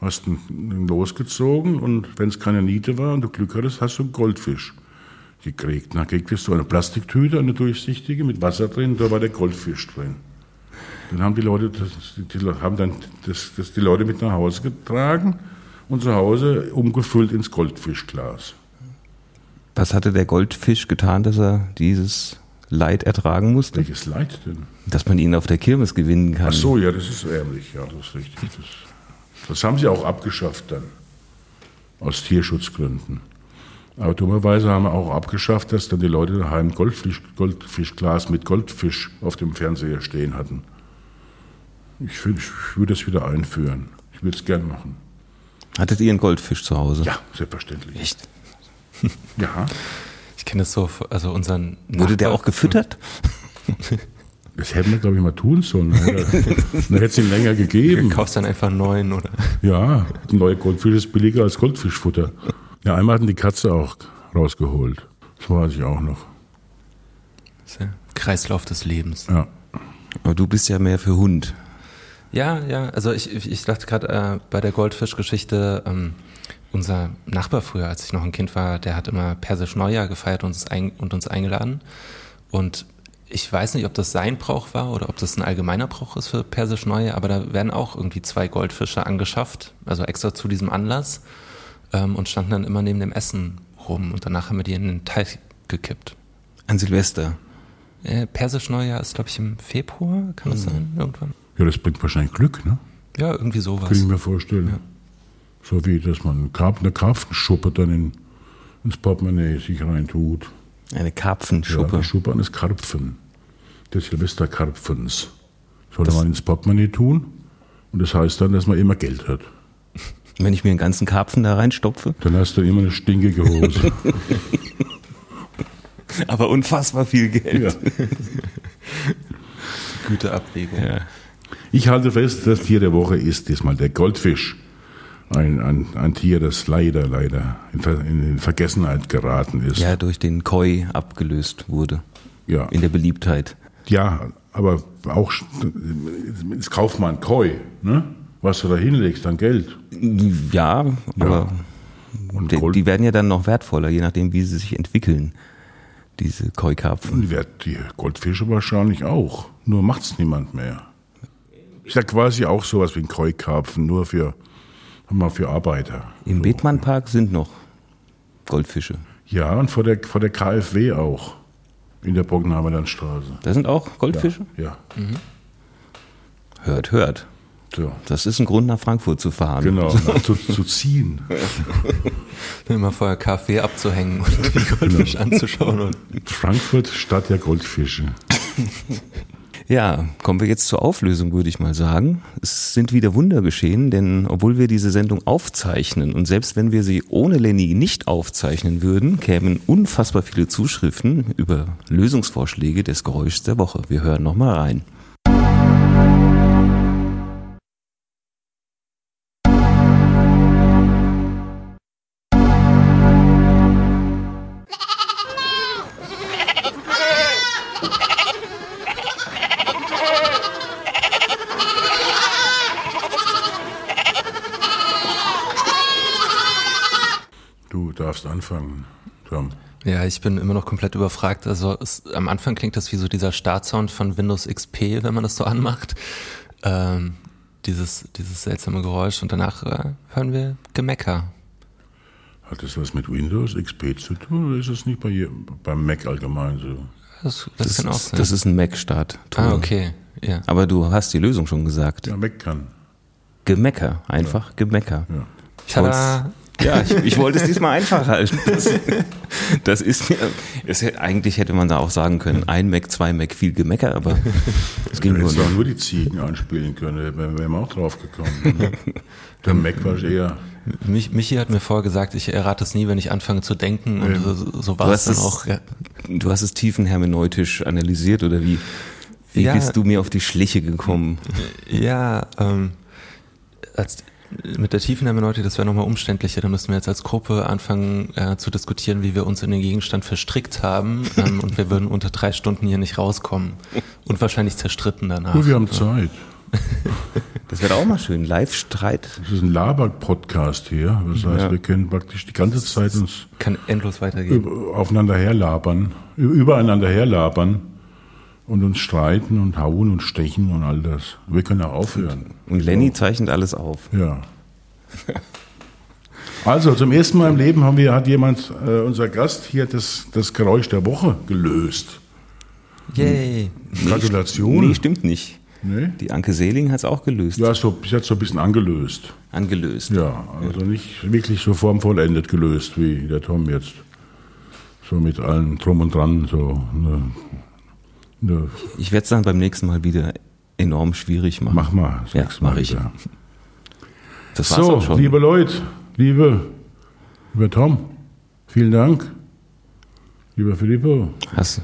hast ihn losgezogen und wenn es keine Niete war und du Glück hattest, hast du einen Goldfisch gekriegt. Dann kriegst du eine Plastiktüte, eine durchsichtige mit Wasser drin, da war der Goldfisch drin. Dann haben die Leute das, die, haben dann das, das die Leute mit nach Hause getragen und zu Hause umgefüllt ins Goldfischglas. Was hatte der Goldfisch getan, dass er dieses Leid ertragen musste? Welches Leid denn? Dass man ihn auf der Kirmes gewinnen kann. Ach so, ja, das ist ärmlich, ja, das ist richtig. Das das haben sie auch abgeschafft dann, aus Tierschutzgründen. Aber dummerweise haben wir auch abgeschafft, dass dann die Leute daheim Goldfisch, Goldfischglas mit Goldfisch auf dem Fernseher stehen hatten. Ich, find, ich würde es wieder einführen. Ich würde es gern machen. Hattet ihr einen Goldfisch zu Hause? Ja, selbstverständlich. Echt? ja. Ich kenne das so, also unseren. Wurde Nachbar der auch gefüttert? [laughs] Das hätten wir, glaube ich, mal tun sollen. [laughs] Dann hätte es ihm länger Du gegeben. kaufst dann einfach einen neuen, oder? Ja, ein neuer Goldfisch ist billiger als Goldfischfutter. Ja, einmal hatten die Katze auch rausgeholt. Das weiß ich auch noch. Das ist der Kreislauf des Lebens. Ja. Aber du bist ja mehr für Hund. Ja, ja, also ich, ich ich dachte gerade äh, bei der Goldfischgeschichte, ähm, unser Nachbar früher, als ich noch ein Kind war, der hat immer Persisch Neujahr gefeiert und uns, ein, und uns eingeladen. Und ich weiß nicht, ob das sein Brauch war oder ob das ein allgemeiner Brauch ist für Persisch Neujahr, aber da werden auch irgendwie zwei Goldfische angeschafft, also extra zu diesem Anlass ähm, und standen dann immer neben dem Essen rum und danach haben wir die in den Teich gekippt. An Silvester. Äh, Persisch Neujahr ist, glaube ich, im Februar, kann das sein, irgendwann? ja, das bringt wahrscheinlich Glück, ne? Ja, irgendwie sowas. Kann ich mir vorstellen. So wie, dass man eine Karpfenschuppe dann in, ins Portemonnaie sich reintut. Eine Ja, Karpfenschuppe. die Schuppe eines Karpfen. Des Silvesterkarpfens. Sollte man ins Portemonnaie tun. Und das heißt dann, dass man immer Geld hat. [laughs] Wenn ich mir einen ganzen Karpfen da reinstopfe. Dann hast du immer eine stinkige Hose. [laughs] Aber unfassbar viel Geld. ja. [laughs] Güteabwägung. Ja. Ich halte fest, das Tier der Woche ist diesmal der Goldfisch. Ein, ein, ein Tier, das leider, leider in, Ver, in Vergessenheit geraten ist. ja, durch den Koi abgelöst wurde. ja. In der Beliebtheit. Ja, aber auch es kauft man Koi, ne? Was du da hinlegst an Geld. Ja, aber Und die, die werden ja dann noch wertvoller, je nachdem, wie sie sich entwickeln. Diese Koi-Karpfen. die Goldfische wahrscheinlich auch. Nur macht's niemand mehr. Ist ja quasi auch sowas wie ein Koi-Karpfen, nur für, mal für Arbeiter. Im Bethmann-Park sind noch Goldfische. Ja, und vor der, vor der KfW auch. In der Boggenhamerlandstraße. Da sind auch Goldfische? Ja. Hört, hört. So. Das ist ein Grund, nach Frankfurt zu fahren. Genau, nach, zu, zu ziehen. [laughs] Immer vorher Kaffee abzuhängen und die Goldfisch anzuschauen. Und Frankfurt Stadt der Goldfische. [laughs] Ja, kommen wir jetzt zur Auflösung, würde ich mal sagen. Es sind wieder Wunder geschehen, denn obwohl wir diese Sendung aufzeichnen und selbst wenn wir sie ohne Lenny nicht aufzeichnen würden, kämen unfassbar viele Zuschriften über Lösungsvorschläge des Geräuschs der Woche. Wir hören nochmal rein. Ja, ich bin immer noch komplett überfragt. Also es, am Anfang klingt das wie so dieser Startsound von Windows XP, wenn man das so anmacht. Ähm, dieses, dieses seltsame Geräusch und danach äh, hören wir Gemecker. Hat das was mit Windows XP zu tun oder ist das nicht bei, je- beim Mac allgemein so? Das, das, kann auch ist, sein. das ist ein Mac-Start. ah, okay. Ja. Aber du hast die Lösung schon gesagt. Ja, Mac kann. Gemecker, einfach Gemecker. Ja. Tada! Ja, ich, ich wollte es diesmal einfach halten. Das, das ist mir, es, eigentlich hätte man da auch sagen können, ein Mac, zwei Mac, viel Gemecker, aber es ging nur nur die Ziegen anspielen können, da wären wir auch drauf gekommen. Der Mac war eher. Mich, Michi hat mir vorher gesagt, ich errate es nie, wenn ich anfange zu denken. Und so, so war es dann auch. Ja. Du hast es tiefenhermeneutisch analysiert oder wie? Wie Ja. bist du mir auf die Schliche gekommen? Ja, ähm, als, mit der Tiefenhermeneutik, das wäre nochmal umständlicher. Da müssten wir jetzt als Gruppe anfangen äh, zu diskutieren, wie wir uns in den Gegenstand verstrickt haben. Ähm, [laughs] und wir würden unter drei Stunden hier nicht rauskommen. Und wahrscheinlich zerstritten danach. Gut, wir haben Zeit. [laughs] Das wäre auch mal schön. Live-Streit. Das ist ein Laber-Podcast hier. Das heißt, Ja. wir können praktisch die ganze Zeit uns Kann endlos weitergehen. aufeinander herlabern, übereinander herlabern und uns streiten und hauen und stechen und all das. Wir können auch aufhören. Und Lenny zeichnet alles auf. Ja. Also, zum ersten Mal im Leben haben wir, hat jemand, äh, unser Gast hier, das, das Geräusch der Woche gelöst. Yay! Gratulation. Nee, stimmt nicht. Nee? Die Anke Seeling hat es auch gelöst. Ja, so, sie hat so ein bisschen angelöst. Angelöst. Ja, also nicht wirklich so formvollendet gelöst wie der Tom jetzt. So mit allem drum und dran, so. Ne, ne, Ich werde es dann beim nächsten Mal wieder enorm schwierig machen. mach mal. das Ja, mach ich. wieder. Das war's So, schon. liebe Leute, liebe, lieber Tom, vielen Dank. Lieber Filippo, Hast,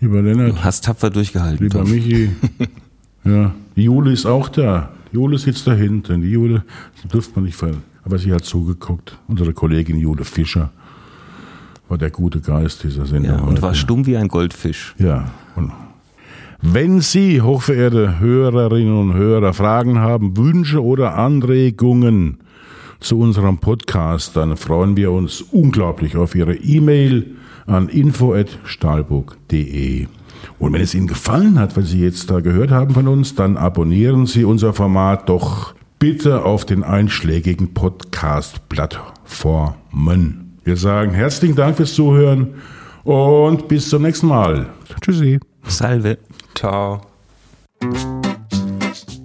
Lieber Lennart. Du hast tapfer durchgehalten. Lieber Tom. Michi. [laughs] ja, die Jule ist auch da. Die Jule sitzt da hinten. Die Jule, die dürfte man nicht ver... Aber sie hat zugeguckt. Unsere Kollegin Jule Fischer war der gute Geist dieser Sendung. Ja, und heute. war stumm wie ein Goldfisch. Ja. Und wenn Sie, hochverehrte Hörerinnen und Hörer, Fragen haben, Wünsche oder Anregungen zu unserem Podcast, dann freuen wir uns unglaublich auf Ihre E-Mail an info.stahlburg.de. Und wenn es Ihnen gefallen hat, was Sie jetzt da gehört haben von uns, dann abonnieren Sie unser Format doch bitte auf den einschlägigen Podcast-Plattformen. Wir sagen herzlichen Dank fürs Zuhören und bis zum nächsten Mal. Tschüssi. Salve. Ciao.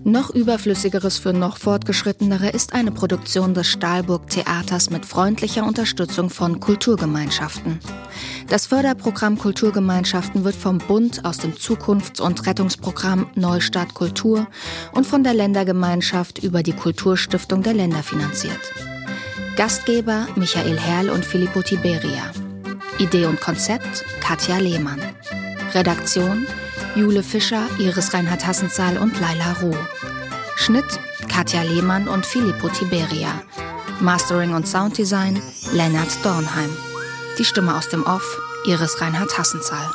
Noch überflüssigeres für noch fortgeschrittenere ist eine Produktion des Stahlburg Theaters mit freundlicher Unterstützung von Kulturgemeinschaften. Das Förderprogramm Kulturgemeinschaften wird vom Bund aus dem Zukunfts- und Rettungsprogramm Neustart Kultur und von der Ländergemeinschaft über die Kulturstiftung der Länder finanziert. Gastgeber Michael Herrl und Filippo Tiberia. Idee und Konzept Katja Lehmann. Redaktion Jule Fischer, Iris Reinhard Hassenzahl und Laila Ruh. Schnitt Katja Lehmann und Filippo Tiberia. Mastering und Sounddesign Lennart Dornheim. Die Stimme aus dem Off Iris Reinhard Hassenzahl.